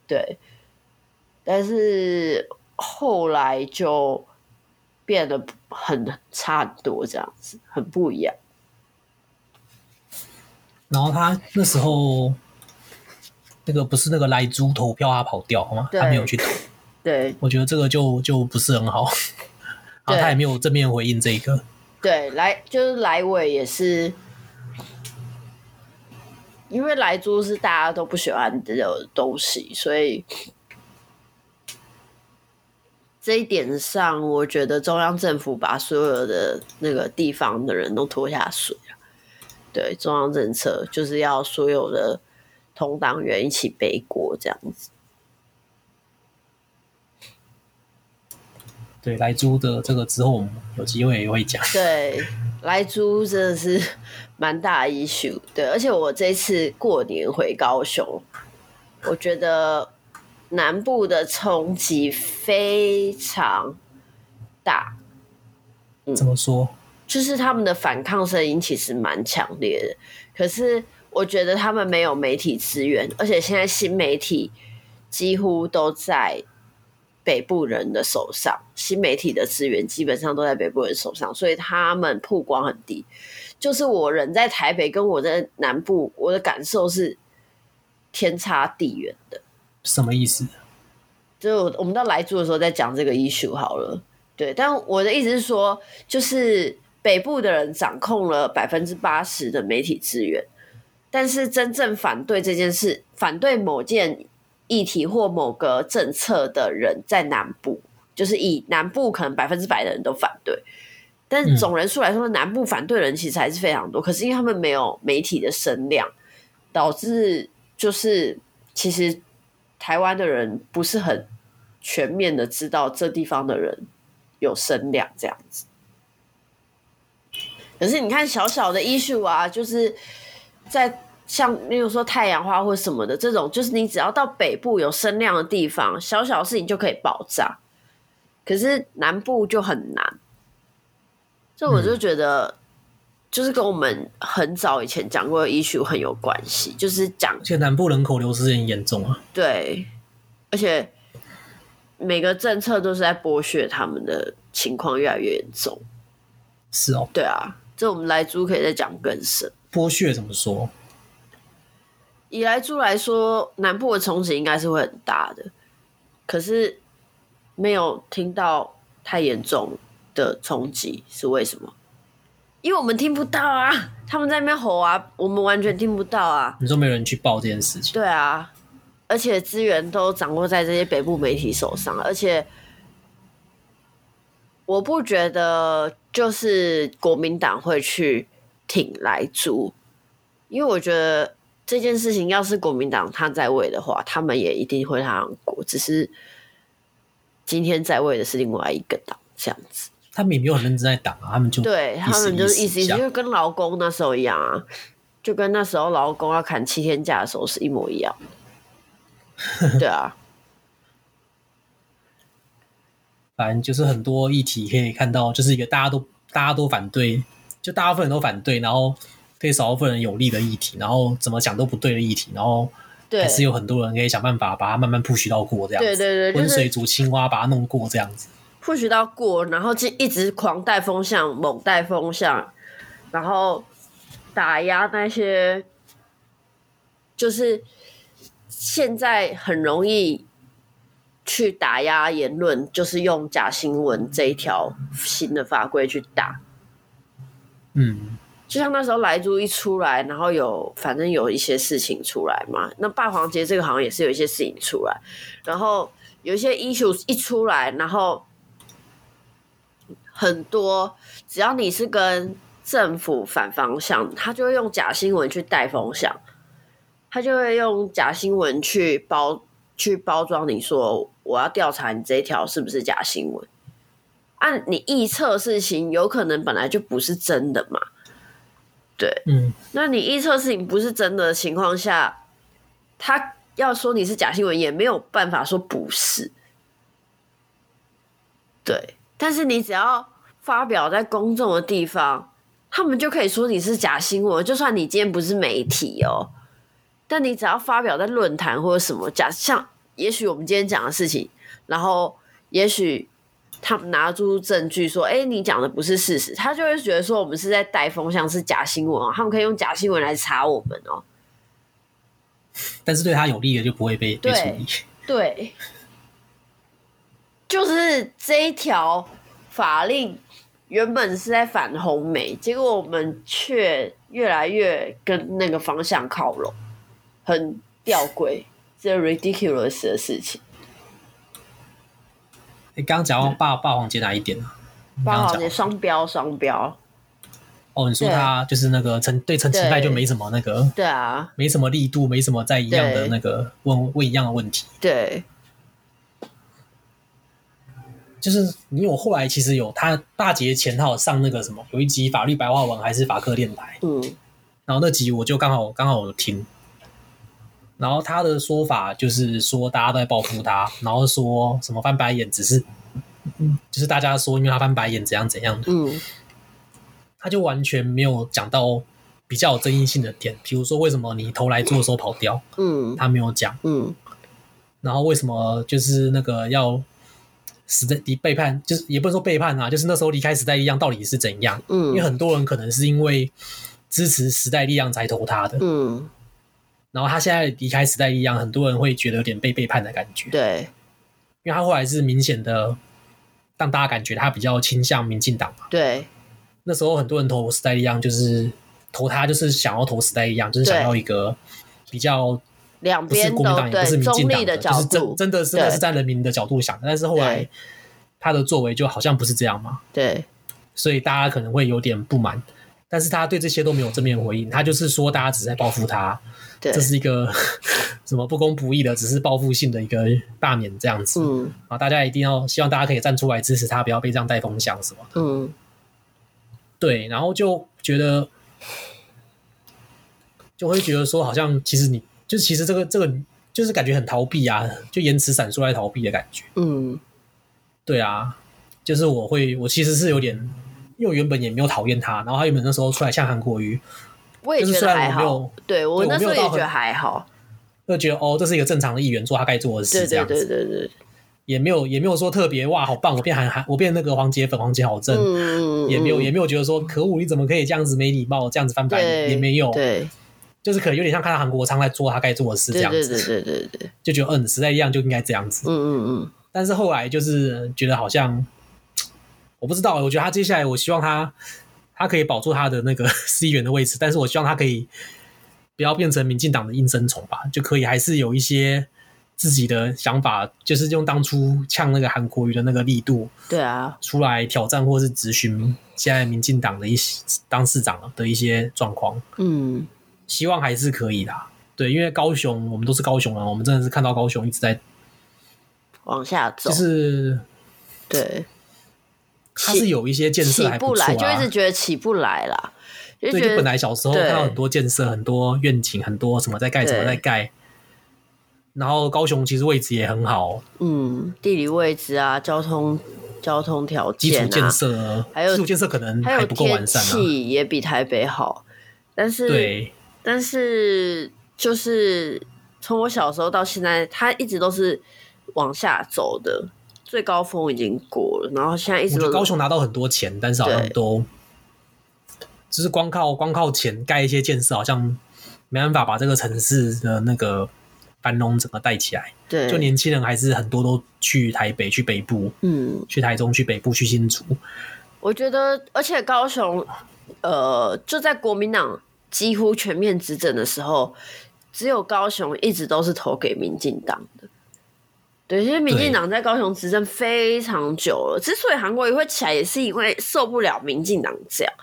对，但是后来就变得很差很多，这样子很不一样。然后他那时候，那个不是那个来猪投票他跑掉好吗？他没有去投。对，我觉得这个就就不是很好，然后他也没有正面回应这个。对，来就是来尾也是，因为来猪是大家都不喜欢的东西，所以这一点上，我觉得中央政府把所有的那个地方的人都拖下水了。对，中央政策就是要所有的同党员一起背锅，这样子。对，莱猪的这个之后我们有机会也会讲。对，莱猪真的是蛮大的 issue。对，而且我这次过年回高雄，我觉得南部的冲击非常大。嗯，怎么说？就是他们的反抗声音其实蛮强烈的，可是我觉得他们没有媒体资源，而且现在新媒体几乎都在。北部人的手上，新媒体的资源基本上都在北部人手上，所以他们曝光很低。就是我人在台北，跟我在南部，我的感受是天差地远的。什么意思？就我们到来住的时候再讲这个 issue 好了。对，但我的意思是说，就是北部的人掌控了百分之八十的媒体资源，但是真正反对这件事，反对某件。议题或某个政策的人在南部，就是以南部可能百分之百的人都反对，但是总人数来说，南部反对的人其实还是非常多。可是因为他们没有媒体的声量，导致就是其实台湾的人不是很全面的知道这地方的人有声量这样子。可是你看小小的 issue 啊，就是在。像例如说太阳花或什么的这种，就是你只要到北部有声量的地方，小小的事情就可以爆炸。可是南部就很难，这我就觉得，就是跟我们很早以前讲过的 issue 很有关系，就是讲，而且南部人口流失很严重啊。对，而且每个政策都是在剥削他们的情况越来越严重。是哦，对啊，这我们来猪可以再讲更深。剥削怎么说？以来猪来说，南部的冲击应该是会很大的，可是没有听到太严重的冲击，是为什么？因为我们听不到啊，他们在那边吼啊，我们完全听不到啊。你说没有人去报这件事情？对啊，而且资源都掌握在这些北部媒体手上，而且我不觉得就是国民党会去挺来猪，因为我觉得。这件事情要是国民党他在位的话，他们也一定会让过。只是今天在位的是另外一个党，这样子。他们也没有很认真在打啊，他们就对他们就是意思意思，就跟劳工那时候一样啊，就跟那时候劳工要砍七天假的时候是一模一样。*laughs* 对啊，*laughs* 反正就是很多议题可以看到，就是一个大家都大家都反对，就大部分人都反对，然后。对少部分人有利的议题，然后怎么讲都不对的议题，然后还是有很多人可以想办法把它慢慢 push 到过这样子。对对对，温水煮青蛙把它弄过这样子。push 到过，然后就一直狂带风向，猛带风向，然后打压那些，就是现在很容易去打压言论，就是用假新闻这一条新的法规去打。嗯。就像那时候莱猪一出来，然后有反正有一些事情出来嘛，那霸王节这个好像也是有一些事情出来，然后有一些 issue 一出来，然后很多只要你是跟政府反方向，他就会用假新闻去带风向，他就会用假新闻去包去包装你说我要调查你这一条是不是假新闻，按、你臆测事情有可能本来就不是真的嘛。对，嗯，那你预测事情不是真的情况下，他要说你是假新闻，也没有办法说不是。对，但是你只要发表在公众的地方，他们就可以说你是假新闻。就算你今天不是媒体哦，但你只要发表在论坛或者什么假，像也许我们今天讲的事情，然后也许。他们拿出证据说：“哎、欸，你讲的不是事实。”他就会觉得说我们是在带风向，是假新闻哦。他们可以用假新闻来查我们哦。但是对他有利的就不会被被处理。对，就是这一条法令原本是在反红媒，结果我们却越来越跟那个方向靠拢，很吊诡，这 ridiculous 的事情。你刚刚讲到霸霸王节哪一点呢？霸王节双标，双标。哦，你说他就是那个陈对陈其迈就没什么那个，对啊，没什么力度，没什么在一样的那个问问一样的问题。对，就是因为我后来其实有他大节前他有上那个什么，有一集法律白话文还是法科电台，嗯，然后那集我就刚好刚好有听，然后他的说法就是说大家都在报复他，然后说什么翻白眼只是，就是大家说因为他翻白眼怎样怎样的，嗯。他就完全没有讲到比较有争议性的点，比如说为什么你投来做的时候跑掉，嗯，他没有讲，嗯，然后为什么就是那个要时代离背叛，就是也不能说背叛啊，就是那时候离开时代力量到底是怎样？嗯，因为很多人可能是因为支持时代力量才投他的，嗯，然后他现在离开时代力量，很多人会觉得有点被背叛的感觉，对，因为他后来是明显的让大家感觉他比较倾向民进党嘛，对。那时候很多人投时代力量，就是投他，就是想要投时代力量，就是想要一个比较两边不是国民党也不是民进党的，的就是真真的是是站人民的角度想的。但是后来他的作为就好像不是这样嘛，对，所以大家可能会有点不满。但是他对这些都没有正面回应，他就是说大家只是在报复他，这是一个 *laughs* 什么不公不义的，只是报复性的一个罢免这样子。嗯，啊，大家一定要希望大家可以站出来支持他，不要被这样带风向什么。嗯。对，然后就觉得，就会觉得说，好像其实你就是其实这个这个就是感觉很逃避啊，就言辞闪烁来逃避的感觉。嗯，对啊，就是我会，我其实是有点，因为我原本也没有讨厌他，然后他原本那时候出来像韩国瑜，我也觉得还好。对，我那时候也觉得还好，就觉得哦，这是一个正常的议员做他该做的事，这样子。对对对对对。也没有也没有说特别哇，好棒！我变韩韩，我变那个黄杰粉，黄杰好正，嗯、也没有也没有觉得说可恶，你怎么可以这样子没礼貌，这样子翻白眼，也没有，对，就是可能有点像看到韩国昌在做他该做的事这样子，对对对对对，就觉得嗯，时代一样就应该这样子，嗯嗯嗯。但是后来就是觉得好像，我不知道，我觉得他接下来，我希望他他可以保住他的那个市议员的位置，但是我希望他可以不要变成民进党的应声虫吧，就可以还是有一些。自己的想法就是用当初呛那个韩国瑜的那个力度，对啊，出来挑战或是质询现在民进党的一些当市长的一些状况，嗯，希望还是可以的。对，因为高雄我们都是高雄人，我们真的是看到高雄一直在往下走，就是对，他是有一些建设还不错啊，就一直觉得起不来啦。对，就本来小时候看到很多建设、很多愿景、很多什么在盖，什么在盖。然后高雄其实位置也很好，嗯，地理位置啊，交通交通条件、啊、基础建设，还有基础建设可能还不够完善、啊，气也比台北好，但是对，但是就是从我小时候到现在，它一直都是往下走的，最高峰已经过了，然后现在一直都高雄拿到很多钱，但是好像都就是光靠光靠钱盖一些建设，好像没办法把这个城市的那个。繁荣整个带起来，对，就年轻人还是很多都去台北、去北部，嗯，去台中、去北部、去新竹。我觉得，而且高雄，呃，就在国民党几乎全面执政的时候，只有高雄一直都是投给民进党的。对，其实民进党在高雄执政非常久了，之所以韩国瑜会起来，也是因为受不了民进党这样。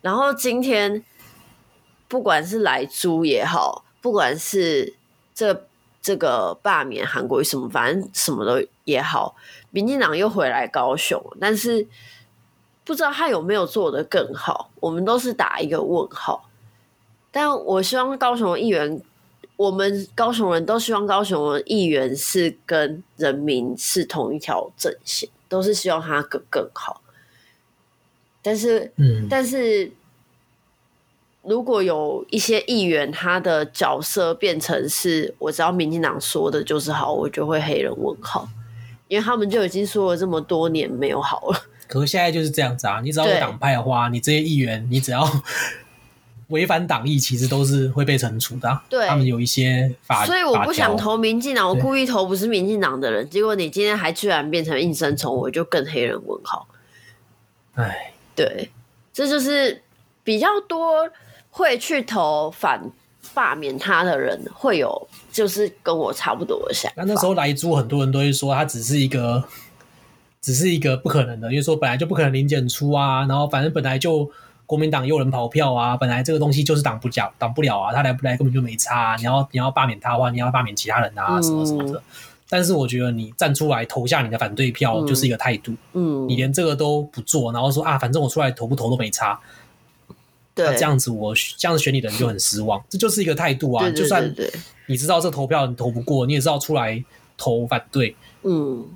然后今天，不管是来租也好，不管是这这个罢免韩国瑜什么，反正什么都也好，民进党又回来高雄，但是不知道他有没有做得更好，我们都是打一个问号。但我希望高雄的议员，我们高雄人都希望高雄的议员是跟人民是同一条阵线，都是希望他更更好。但是，嗯，但是。如果有一些议员，他的角色变成是我只要民进党说的就是好，我就会黑人问号，因为他们就已经说了这么多年没有好了。可是现在就是这样子啊，你只要有党派的话，你这些议员，你只要违反党意，其实都是会被惩处的、啊。对，他们有一些法，所以我不想投民进党，我故意投不是民进党的人，结果你今天还居然变成应声虫，我就更黑人问号。哎，对，这就是比较多会去投反罢免他的人，会有就是跟我差不多的想法。那那时候来租，很多人都会说他只是一个。只是一个不可能的，因为说本来就不可能零检出啊，然后反正本来就国民党有人跑票啊，本来这个东西就是挡不了，挡不了啊，他来不来根本就没差啊。你要你要罢免他的话，你要罢免其他人啊，什么什么的。嗯、但是我觉得你站出来投下你的反对票就是一个态度，嗯，你连这个都不做，然后说啊，反正我出来投不投都没差，对，那这样子我这样子选你的人就很失望，这就是一个态度啊。就算你知道这投票你投不过，你也知道出来投反对，嗯。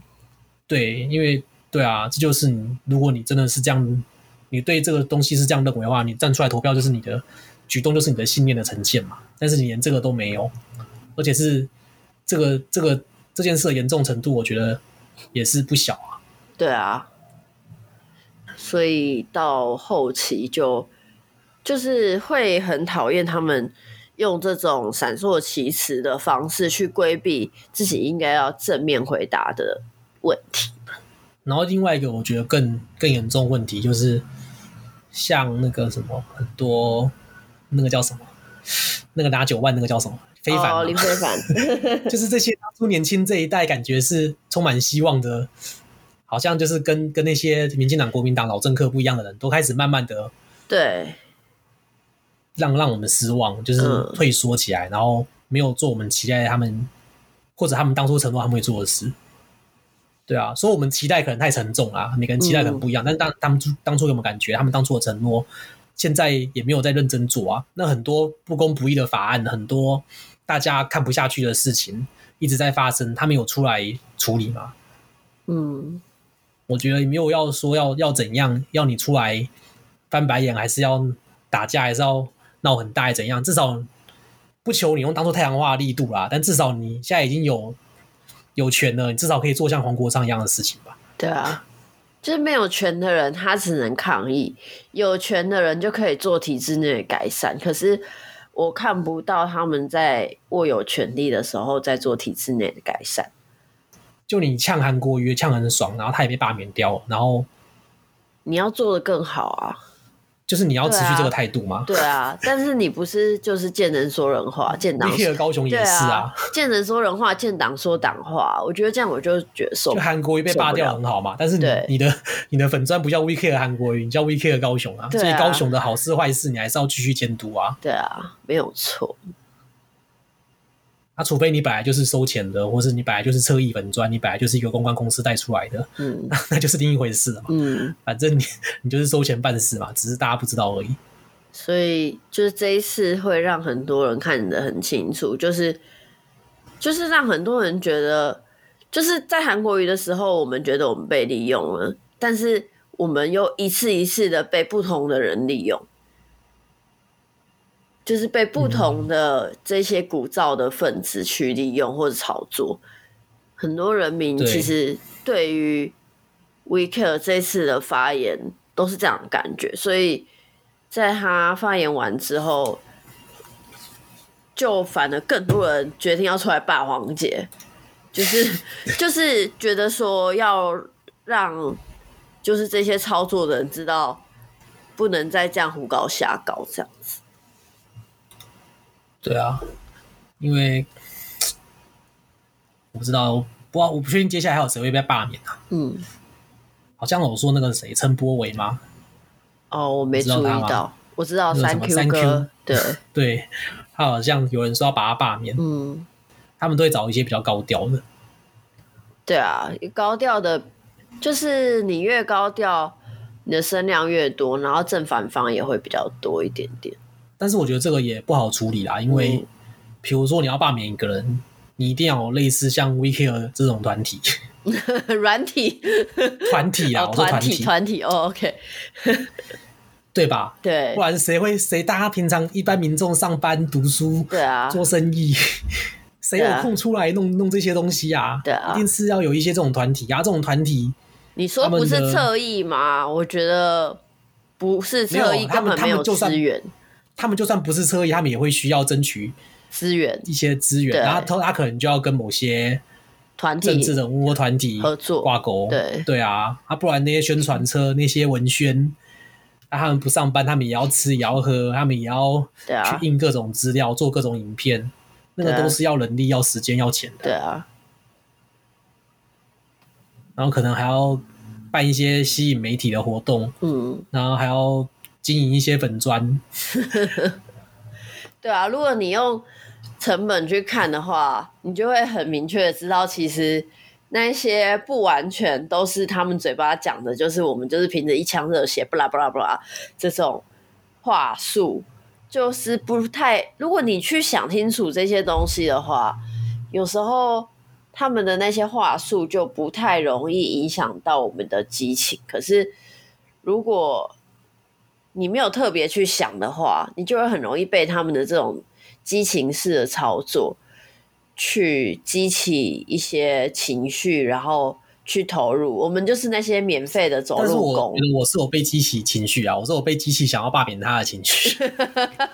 对，因为对啊，这就是你。如果你真的是这样，你对这个东西是这样认为的话，你站出来投票就是你的举动，就是你的信念的呈现嘛。但是你连这个都没有，而且是这个这个这件事的严重程度，我觉得也是不小啊。对啊，所以到后期就就是会很讨厌他们用这种闪烁其词的方式去规避自己应该要正面回答的问题，然后另外一个我觉得更更严重问题就是，像那个什么很多那个叫什么，那个拿九万那个叫什么？非凡、哦、林非凡，*laughs* 就是这些当初年轻这一代感觉是充满希望的，好像就是跟跟那些民进党、国民党老政客不一样的人都开始慢慢的对。让让我们失望，就是退缩起来，嗯、然后没有做我们期待他们或者他们当初承诺他们会做的事。对啊，所以我们期待可能太沉重啦，每个人期待可能不一样。嗯、但是当当初当初有没有感觉，他们当初的承诺，现在也没有在认真做啊。那很多不公不义的法案，很多大家看不下去的事情一直在发生，他们有出来处理吗？嗯，我觉得没有要说要要怎样，要你出来翻白眼，还是要打架，还是要闹很大，怎样？至少不求你用当初太阳花的力度啦，但至少你现在已经有。有权的，你至少可以做像黄国昌一样的事情吧？对啊，就是没有权的人，他只能抗议；有权的人就可以做体制内的改善。可是我看不到他们在握有权力的时候在做体制内的改善。就你呛韩国瑜呛很爽，然后他也被罢免掉，然后你要做得更好啊。就是你要持续这个态度吗？对啊，对啊，但是你不是就是见人说人话，*laughs* 见党说。高雄也是啊，啊，见人说人话，见党说党话。我觉得这样我就觉得受。就韩国瑜被罢掉很好嘛，但是你你的 *laughs* 你的粉砖不叫 VK 的韩国瑜，你叫 VK 的高雄啊，啊，所以高雄的好事坏事你还是要继续监督啊。对啊，没有错。那、啊、除非你本来就是收钱的，或是你本来就是侧翼粉专，你本来就是一个公关公司带出来的，嗯，*laughs* 那就是另一回事了嘛。嗯，反正你你就是收钱办事嘛，只是大家不知道而已。所以就是这一次会让很多人看得很清楚，就是就是让很多人觉得，就是在韩国瑜的时候，我们觉得我们被利用了，但是我们又一次一次的被不同的人利用。就是被不同的这些鼓噪的分子去利用或者炒作，很多人民其实对于 WeCare 这次的发言都是这样的感觉，所以在他发言完之后，就反而更多人决定要出来霸黄姐，就是 *laughs* 就是觉得说要让就是这些操作的人知道，不能再这样胡搞瞎搞这样子。对啊，因为我不知道，不，我不确定接下来还有谁会被罢免啊。嗯，好像我说那个谁，陈波维吗？哦，我没注意到，我知道三 Q 哥，*laughs* 对对，他好像有人说要把他罢免。嗯，他们都会找一些比较高调的。对啊，高调的，就是你越高调，你的声量越多，然后正反方也会比较多一点点。但是我觉得这个也不好处理啦，因为，比如说你要罢免一个人，你一定要有类似像 WeCare 这种团体，*laughs* 软体团体啊，团体团体哦，OK，对吧？对，不然谁会谁？大家平常一般民众上班读书，对啊，做生意，谁有空出来弄弄这些东西啊？对啊，一定是要有一些这种团体啊，这种团体，你说不是侧翼吗？我觉得不是侧翼，根本没有资源。他们就算不是侧翼，他们也会需要争取资源一些资源，然后他他可能就要跟某些团体、政治人物或团体合作挂钩。对对啊，啊，不然那些宣传车、那些文宣，啊，他们不上班，他们也要吃，也要喝，他们也要去印各种资料，做各种影片，那个都是要人力、要时间、要钱的。对啊。然后可能还要办一些吸引媒体的活动，嗯，然后还要经营一些粉专，*laughs* 对啊，如果你用成本去看的话，你就会很明确的知道，其实那些不完全都是他们嘴巴讲的，就是我们就是凭着一腔热血，不啦不啦不啦这种话术，就是不太。如果你去想清楚这些东西的话，有时候。他们的那些话术就不太容易影响到我们的激情，可是如果你没有特别去想的话，你就会很容易被他们的这种激情式的操作去激起一些情绪，然后去投入。我们就是那些免费的走路工。我是我被激起情绪啊！我是我被激起想要罢免他的情绪，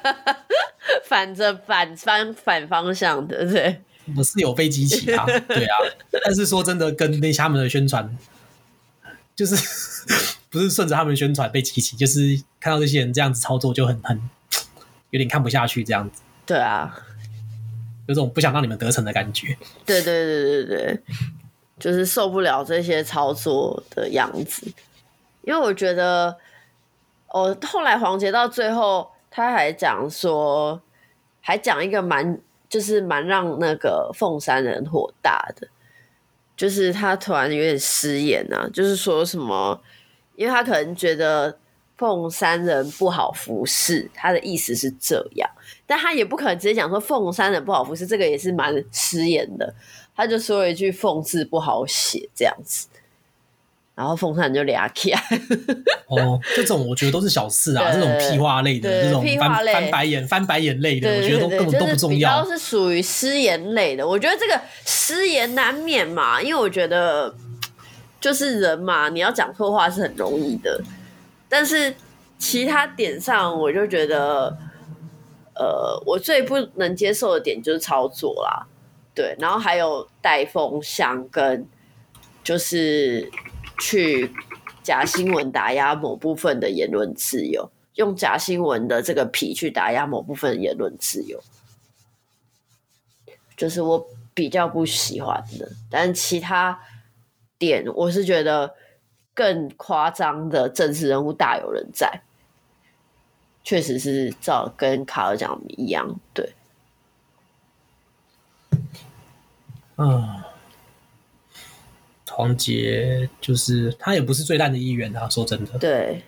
*laughs* 反着反方反方向的，对。我是有被激起啊，对啊，但是说真的，跟那些他们的宣传，就是不是顺着他们宣传被激起，就是看到这些人这样子操作就很很 *tsk* 有点看不下去，这样子。对啊，有种不想让你们得逞的感觉。对对对对对，就是受不了这些操作的样子，因为我觉得，哦，后来黄杰到最后他还讲说，还讲一个蛮。就是蛮让那个凤山人火大的，就是他突然有点失言啊，就是说什么，因为他可能觉得凤山人不好服侍，他的意思是这样，但他也不可能直接讲说凤山人不好服侍，这个也是蛮失言的，他就说了一句“凤字不好写”这样子。然后凤山人就俩起来，哦，这种我觉得都是小事啊，*laughs* 这种屁话类的，这种翻翻白眼、翻白眼类的，我觉得都根本都不重要。就是、是属于失言类的，我觉得这个失言难免嘛，因为我觉得就是人嘛，你要讲错话是很容易的，但是其他点上，我就觉得，呃，我最不能接受的点就是操作啦，对，然后还有带风向跟就是。去假新闻打压某部分的言论自由，用假新闻的这个皮去打压某部分言论自由，就是我比较不喜欢的。但其他点，我是觉得更夸张的政治人物大有人在，确实是照跟卡尔讲的一样，对，嗯。黄杰就是他也不是最烂的议员啊，说真的。对，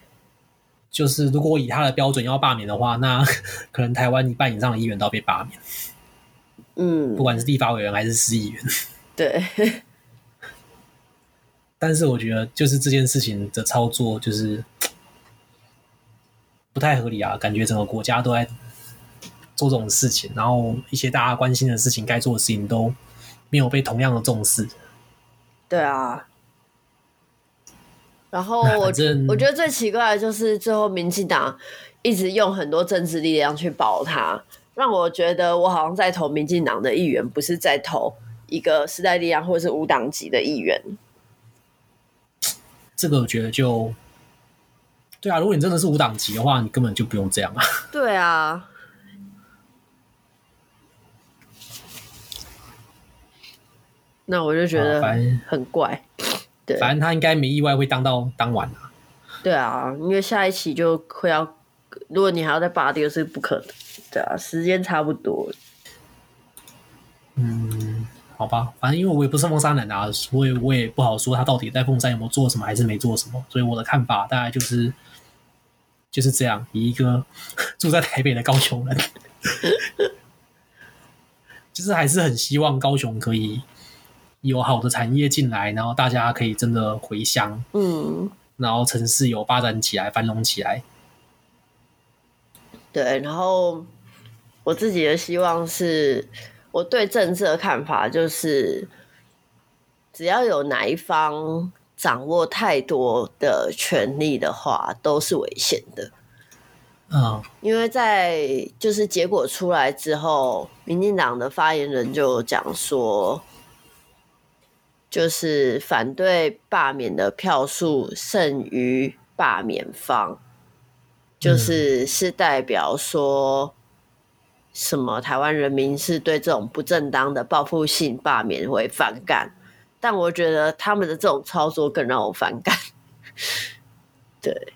就是如果以他的标准要罢免的话，那 *laughs* 可能台湾一半以上的议员都要被罢免。嗯，不管是立法委员还是市议员。对。但是我觉得，就是这件事情的操作就是不太合理啊，感觉整个国家都在做这种事情，然后一些大家关心的事情、该做的事情都没有被同样的重视。对啊，然后我我觉得最奇怪的就是最后民进党一直用很多政治力量去保他，让我觉得我好像在投民进党的议员，不是在投一个时代力量或者是无党籍的议员。这个我觉得就对啊，如果你真的是无党籍的话，你根本就不用这样啊。*laughs* 对啊。那我就觉得很怪，啊、对，反正他应该没意外会当到当晚啊。对啊，因为下一期就会要，如果你还要再拔掉是不可能。对啊，时间差不多。嗯，好吧，反正因为我也不是凤山人啊，所以我也不好说他到底在凤山有没有做什么，还是没做什么。所以我的看法大概就是就是这样，以一个 *laughs* 住在台北的高雄人，*laughs* 就是还是很希望高雄可以。有好的产业进来，然后大家可以真的回乡，嗯，然后城市有发展起来、繁荣起来。对，然后我自己的希望是，我对政治的看法就是，只要有哪一方掌握太多的权力的话，都是危险的。嗯，因为在就是结果出来之后，民进党的发言人就讲说，就是反对罢免的票数胜于罢免方，就是是代表说什么台湾人民是对这种不正当的报复性罢免会反感，但我觉得他们的这种操作更让我反感，*laughs* 对。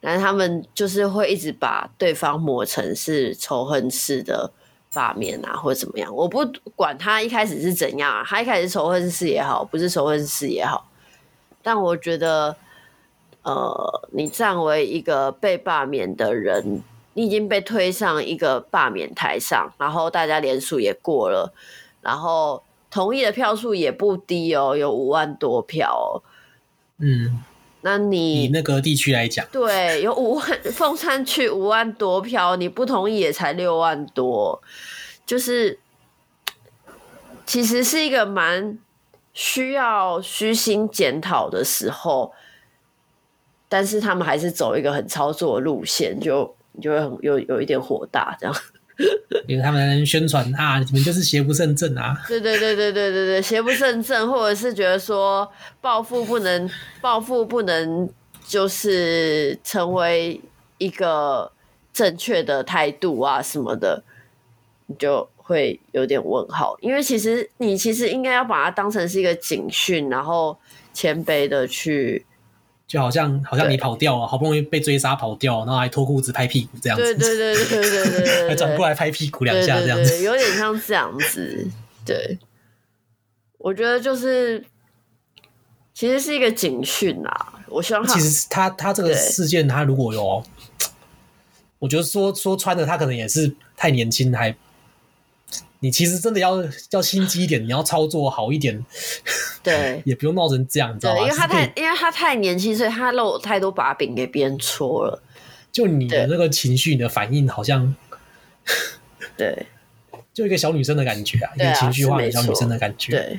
但他们就是会一直把对方抹成是仇恨式的罢免啊，或怎么样。我不管他一开始是怎样啊，他一开始仇恨式也好，不是仇恨式也好。但我觉得，呃，你站为一个被罢免的人，你已经被推上一个罢免台上，然后大家联署也过了，然后同意的票数也不低哦，有五万多票哦。嗯。那你以那个地区来讲，对，有五万，凤山区五万多票，你不同意也才六万多，就是其实是一个蛮需要虚心检讨的时候，但是他们还是走一个很操作的路线，就就会很有有一点火大这样。*laughs* 因为他们宣传啊，你们就是邪不胜正啊！对对对对对对对，邪不胜正，或者是觉得说暴富不能暴富不能就是成为一个正确的态度啊什么的，你就会有点问号。因为其实你其实应该要把它当成是一个警讯，然后谦卑的去。就好像好像你跑掉了，好不容易被追杀跑掉，然后还脱裤子拍屁股这样子，对对对对对对对，*laughs* 还转过来拍屁股两下这样子，有点像这样子。对，我觉得就是其实是一个警讯啦。我希望其实他他这个事件，他如果有，我觉得说说穿的，他可能也是太年轻还。你其实真的要要心机一点，你要操作好一点，对，*laughs* 也不用闹成这样，你知道吗？因为他太因为他太年轻，所以他漏太多把柄给别人戳了。就你的那个情绪，你的反应好像，对，*laughs* 就一个小女生的感觉啊，一个情绪化的小女生的感觉，对。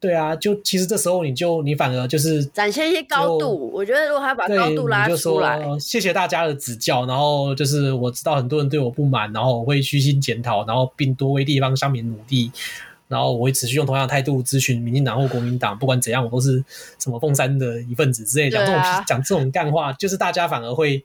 对啊，就其实这时候你就你反而就是展现一些高度。我觉得如果他把高度拉出来，谢谢大家的指教。然后就是我知道很多人对我不满，然后我会虚心检讨，然后并多为地方乡民努力。然后我会持续用同样的态度咨询民进党或国民党，不管怎样，我都是什么凤山的一份子之类。讲这种讲这种干话，就是大家反而会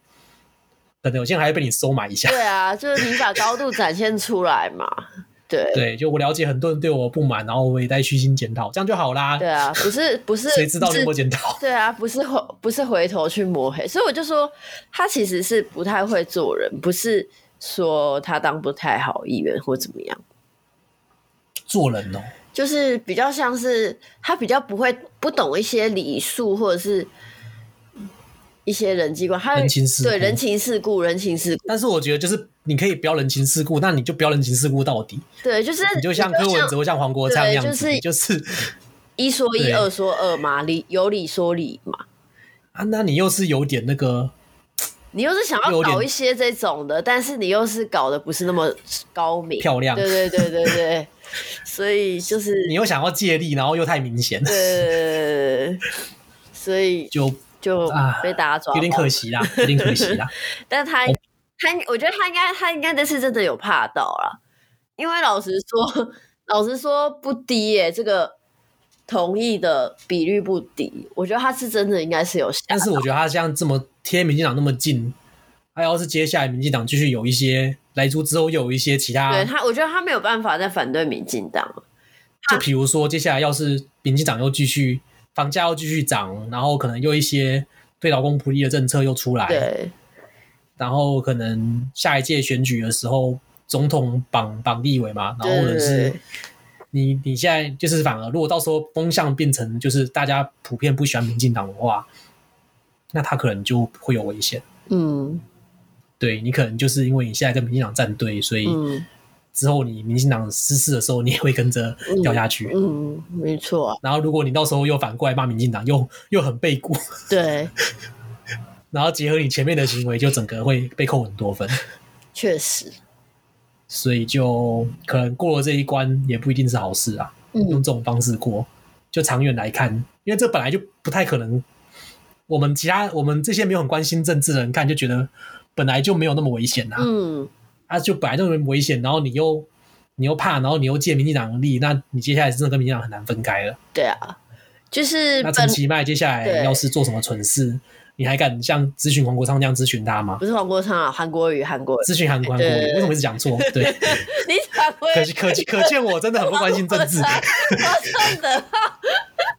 可能有些人还会被你收买一下。对啊，就是你把高度展现出来嘛。*laughs* 对对，就我了解很多人对我不满，然后我也在虚心检讨，这样就好啦。对啊，不 *laughs* 是不是，谁知道你有没有检讨？对啊，不是回不是回头去抹黑，所以我就说他其实是不太会做人，不是说他当不太好议员或怎么样。做人哦，就是比较像是他比较不会不懂一些礼数或者是。一些人际关系，人情世故，对人情世故，人情世故。但是我觉得，就是你可以不要人情世故，那你就不要人情世故到底。对，就是你就像柯文哲，像黄国昌那样子，就是一说一，*laughs* 二说二嘛，理有理说理嘛。啊，那你又是有点那个，你又是想要搞一些这种的，但是你又是搞得不是那么高明漂亮。对对对对对，所以就是你又想要借力，然后又太明显。对，所以就。就被大家抓，有点可惜啦，有点可惜啦。*laughs* 但是他他，我觉得他应该，他应该这次真的有怕到啦。因为老实说，老实说不低耶，这个同意的比率不低。我觉得他是真的应该是有。但是我觉得他像这么贴民进党那么近，他要是接下来民进党继续有一些来出之后，又有一些其他，对他，我觉得他没有办法再反对民进党。就比如说，接下来要是民进党又继续。房价又继续涨，然后可能又一些对劳工不利的政策又出来，对，然后可能下一届选举的时候，总统绑绑立委嘛，然后或者是你你现在就是反而，如果到时候风向变成就是大家普遍不喜欢民进党的话，那他可能就会有危险。嗯，对，你可能就是因为你现在跟民进党站队，所以。嗯之后你民进党失势的时候，你也会跟着掉下去。嗯，嗯，没错啊。然后如果你到时候又反过来骂民进党，又又很背骨。对。*laughs* 然后结合你前面的行为，就整个会被扣很多分。*laughs* 确实。所以就可能过了这一关，也不一定是好事啊。嗯。用这种方式过，就长远来看，因为这本来就不太可能。我们其他我们这些没有很关心政治的人看，就觉得本来就没有那么危险啊。嗯，啊，就本来就危险，然后你又你又怕，然后你又借民进党的力，那你接下来真的跟民进党很难分开了。对啊，就是那陈其迈接下来要是做什么蠢事，你还敢像咨询黄国昌这样咨询他吗？不是黄国昌啊，韩国瑜，韩国瑜咨询韩国瑜，为什么一直讲错？*laughs* 对，你讲可可可见我真的很不关心政治，真的，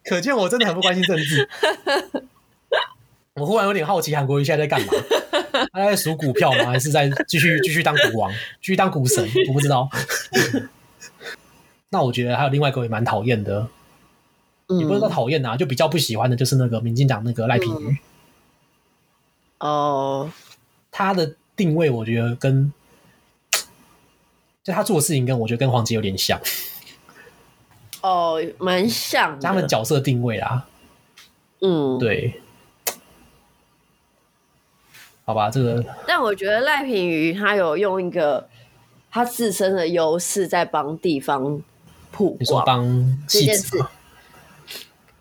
可见我真的很不关心政治。*laughs* *laughs* 我忽然有点好奇，韩国瑜现在在干嘛？他在数股票吗？还是在继续继续当股王，继续当股神？我不知道。*laughs* 那我觉得还有另外一个也蛮讨厌的，也、嗯、不是说讨厌啊，就比较不喜欢的就是那个民进党那个赖品妤。哦、嗯，他的定位我觉得跟，就他做的事情跟我觉得跟黄杰有点像。哦，蛮像他们角色定位啊。嗯，对。好吧，这个。但我觉得赖品妤他有用一个他自身的优势在帮地方曝光。你说帮这件事，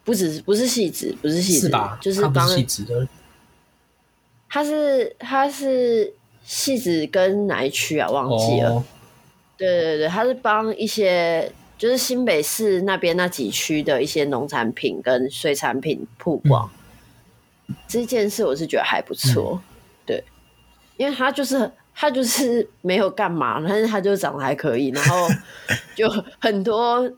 不只是不是戏子，不是戏子，是吧？就是帮戏子的。他是他是戏子跟哪一区啊？忘记了。Oh. 对对对，他是帮一些就是新北市那边那几区的一些农产品跟水产品曝光。嗯、这件事我是觉得还不错。嗯因为他就是他就是没有干嘛，但是他就长得还可以，然后就很多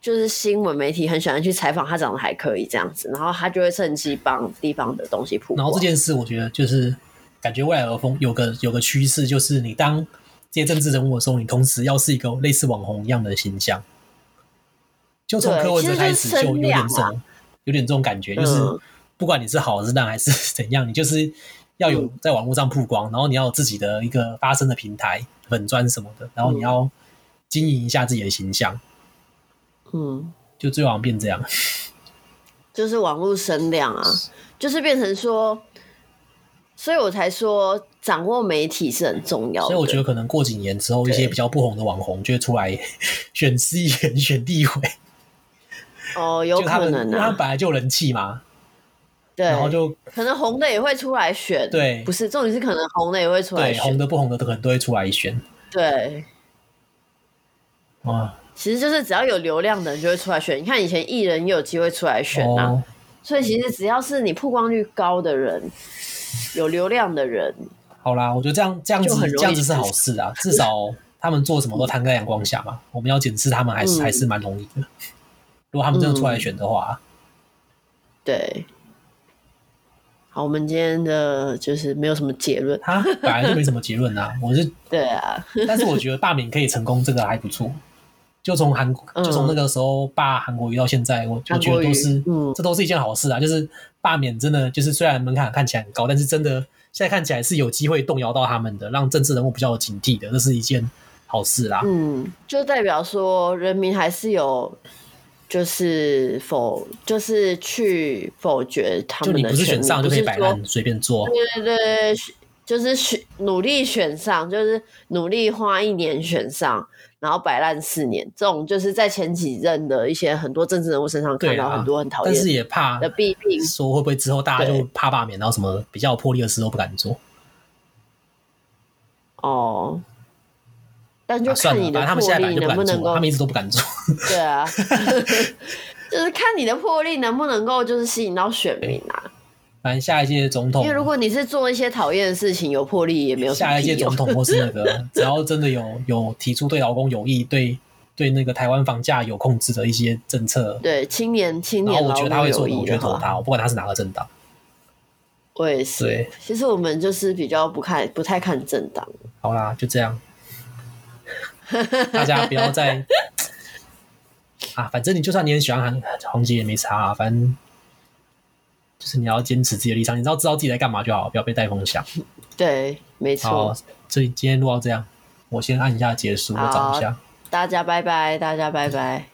就是新闻媒体很喜欢去采访他长得还可以这样子，然后他就会趁机帮地方的东西铺。然后这件事我觉得就是感觉未来有风有个有个趋势，就是你当这些政治人物的时候，你同时要是一个类似网红一样的形象。就从柯文哲开始就有点这种有点这种感觉，就是不管你是好是烂还是 *laughs* 怎样，你就是。要有在网络上曝光，然后你要有自己的一个发声的平台、粉砖什么的，然后你要经营一下自己的形象。嗯，*laughs* 就最好变这样，*laughs* 就是网络声量啊，就是变成说，所以我才说掌握媒体是很重要的。所以我觉得可能过几年之后，一些比较不红的网红就会出来 *laughs* 选市议员、选地委。哦，有可能啊，他们本来就有人气嘛。对，然后就可能红的也会出来选，对，不是重点是可能红的也会出来选，对，红的不红的都可能都会出来选，对，哇，其实就是只要有流量的人就会出来选，你看以前艺人也有机会出来选啊，哦、所以其实只要是你曝光率高的人，有流量的人，好啦，我觉得这样这样子这样子是好事啊，*laughs* 至少他们做什么都摊在阳光下嘛，我们要检视他们还是、嗯、还是蛮容易的，如果他们真的出来选的话，嗯、对。好，我们今天的就是没有什么结论，他本来就没什么结论啊。我是 *laughs* 对啊，但是我觉得罢免可以成功，这个还不错。就从韩，就从那个时候罢韩国瑜到现在，我我觉得都是，嗯，这都是一件好事啊。就是罢免真的就是虽然门槛看起来很高，但是真的现在看起来是有机会动摇到他们的，让政治人物比较有警惕的，这是一件好事啦。嗯，就代表说人民还是有。就是否，就是去否决他们的，就你不是选上就可以摆烂随便做，对对对，就是选努力选上，就是努力花一年选上，然后摆烂四年，这种就是在前几任的一些很多政治人物身上看到很多很讨厌，但是也怕的弊病，说会不会之后大家就怕罢免，然后什么比较有魄力的事都不敢做，哦。但就看你的魄力能不能够，他们一直都不敢做。*laughs* 对啊，*laughs* 就是看你的魄力能不能够，就是吸引到选民啊。反正下一届总统，因为如果你是做一些讨厌的事情，有魄力也没有。下一届总统或是那个，*laughs* 只要真的有有提出对劳工有益、对对那个台湾房价有控制的一些政策，对青年青年，我觉得他会做的，我觉得投他，我不管他是哪个政党。我也是。对，其实我们就是比较不看，不太看政党。好啦，就这样。*laughs* 大家不要再啊！反正你就算你很喜欢韩红姐也没差啊。反正就是你要坚持自己的立场，你知道知道自己在干嘛就好，不要被带风向。*laughs* 对，没错。好，所以今天录到这样，我先按一下结束，我找一下。大家拜拜，大家拜拜。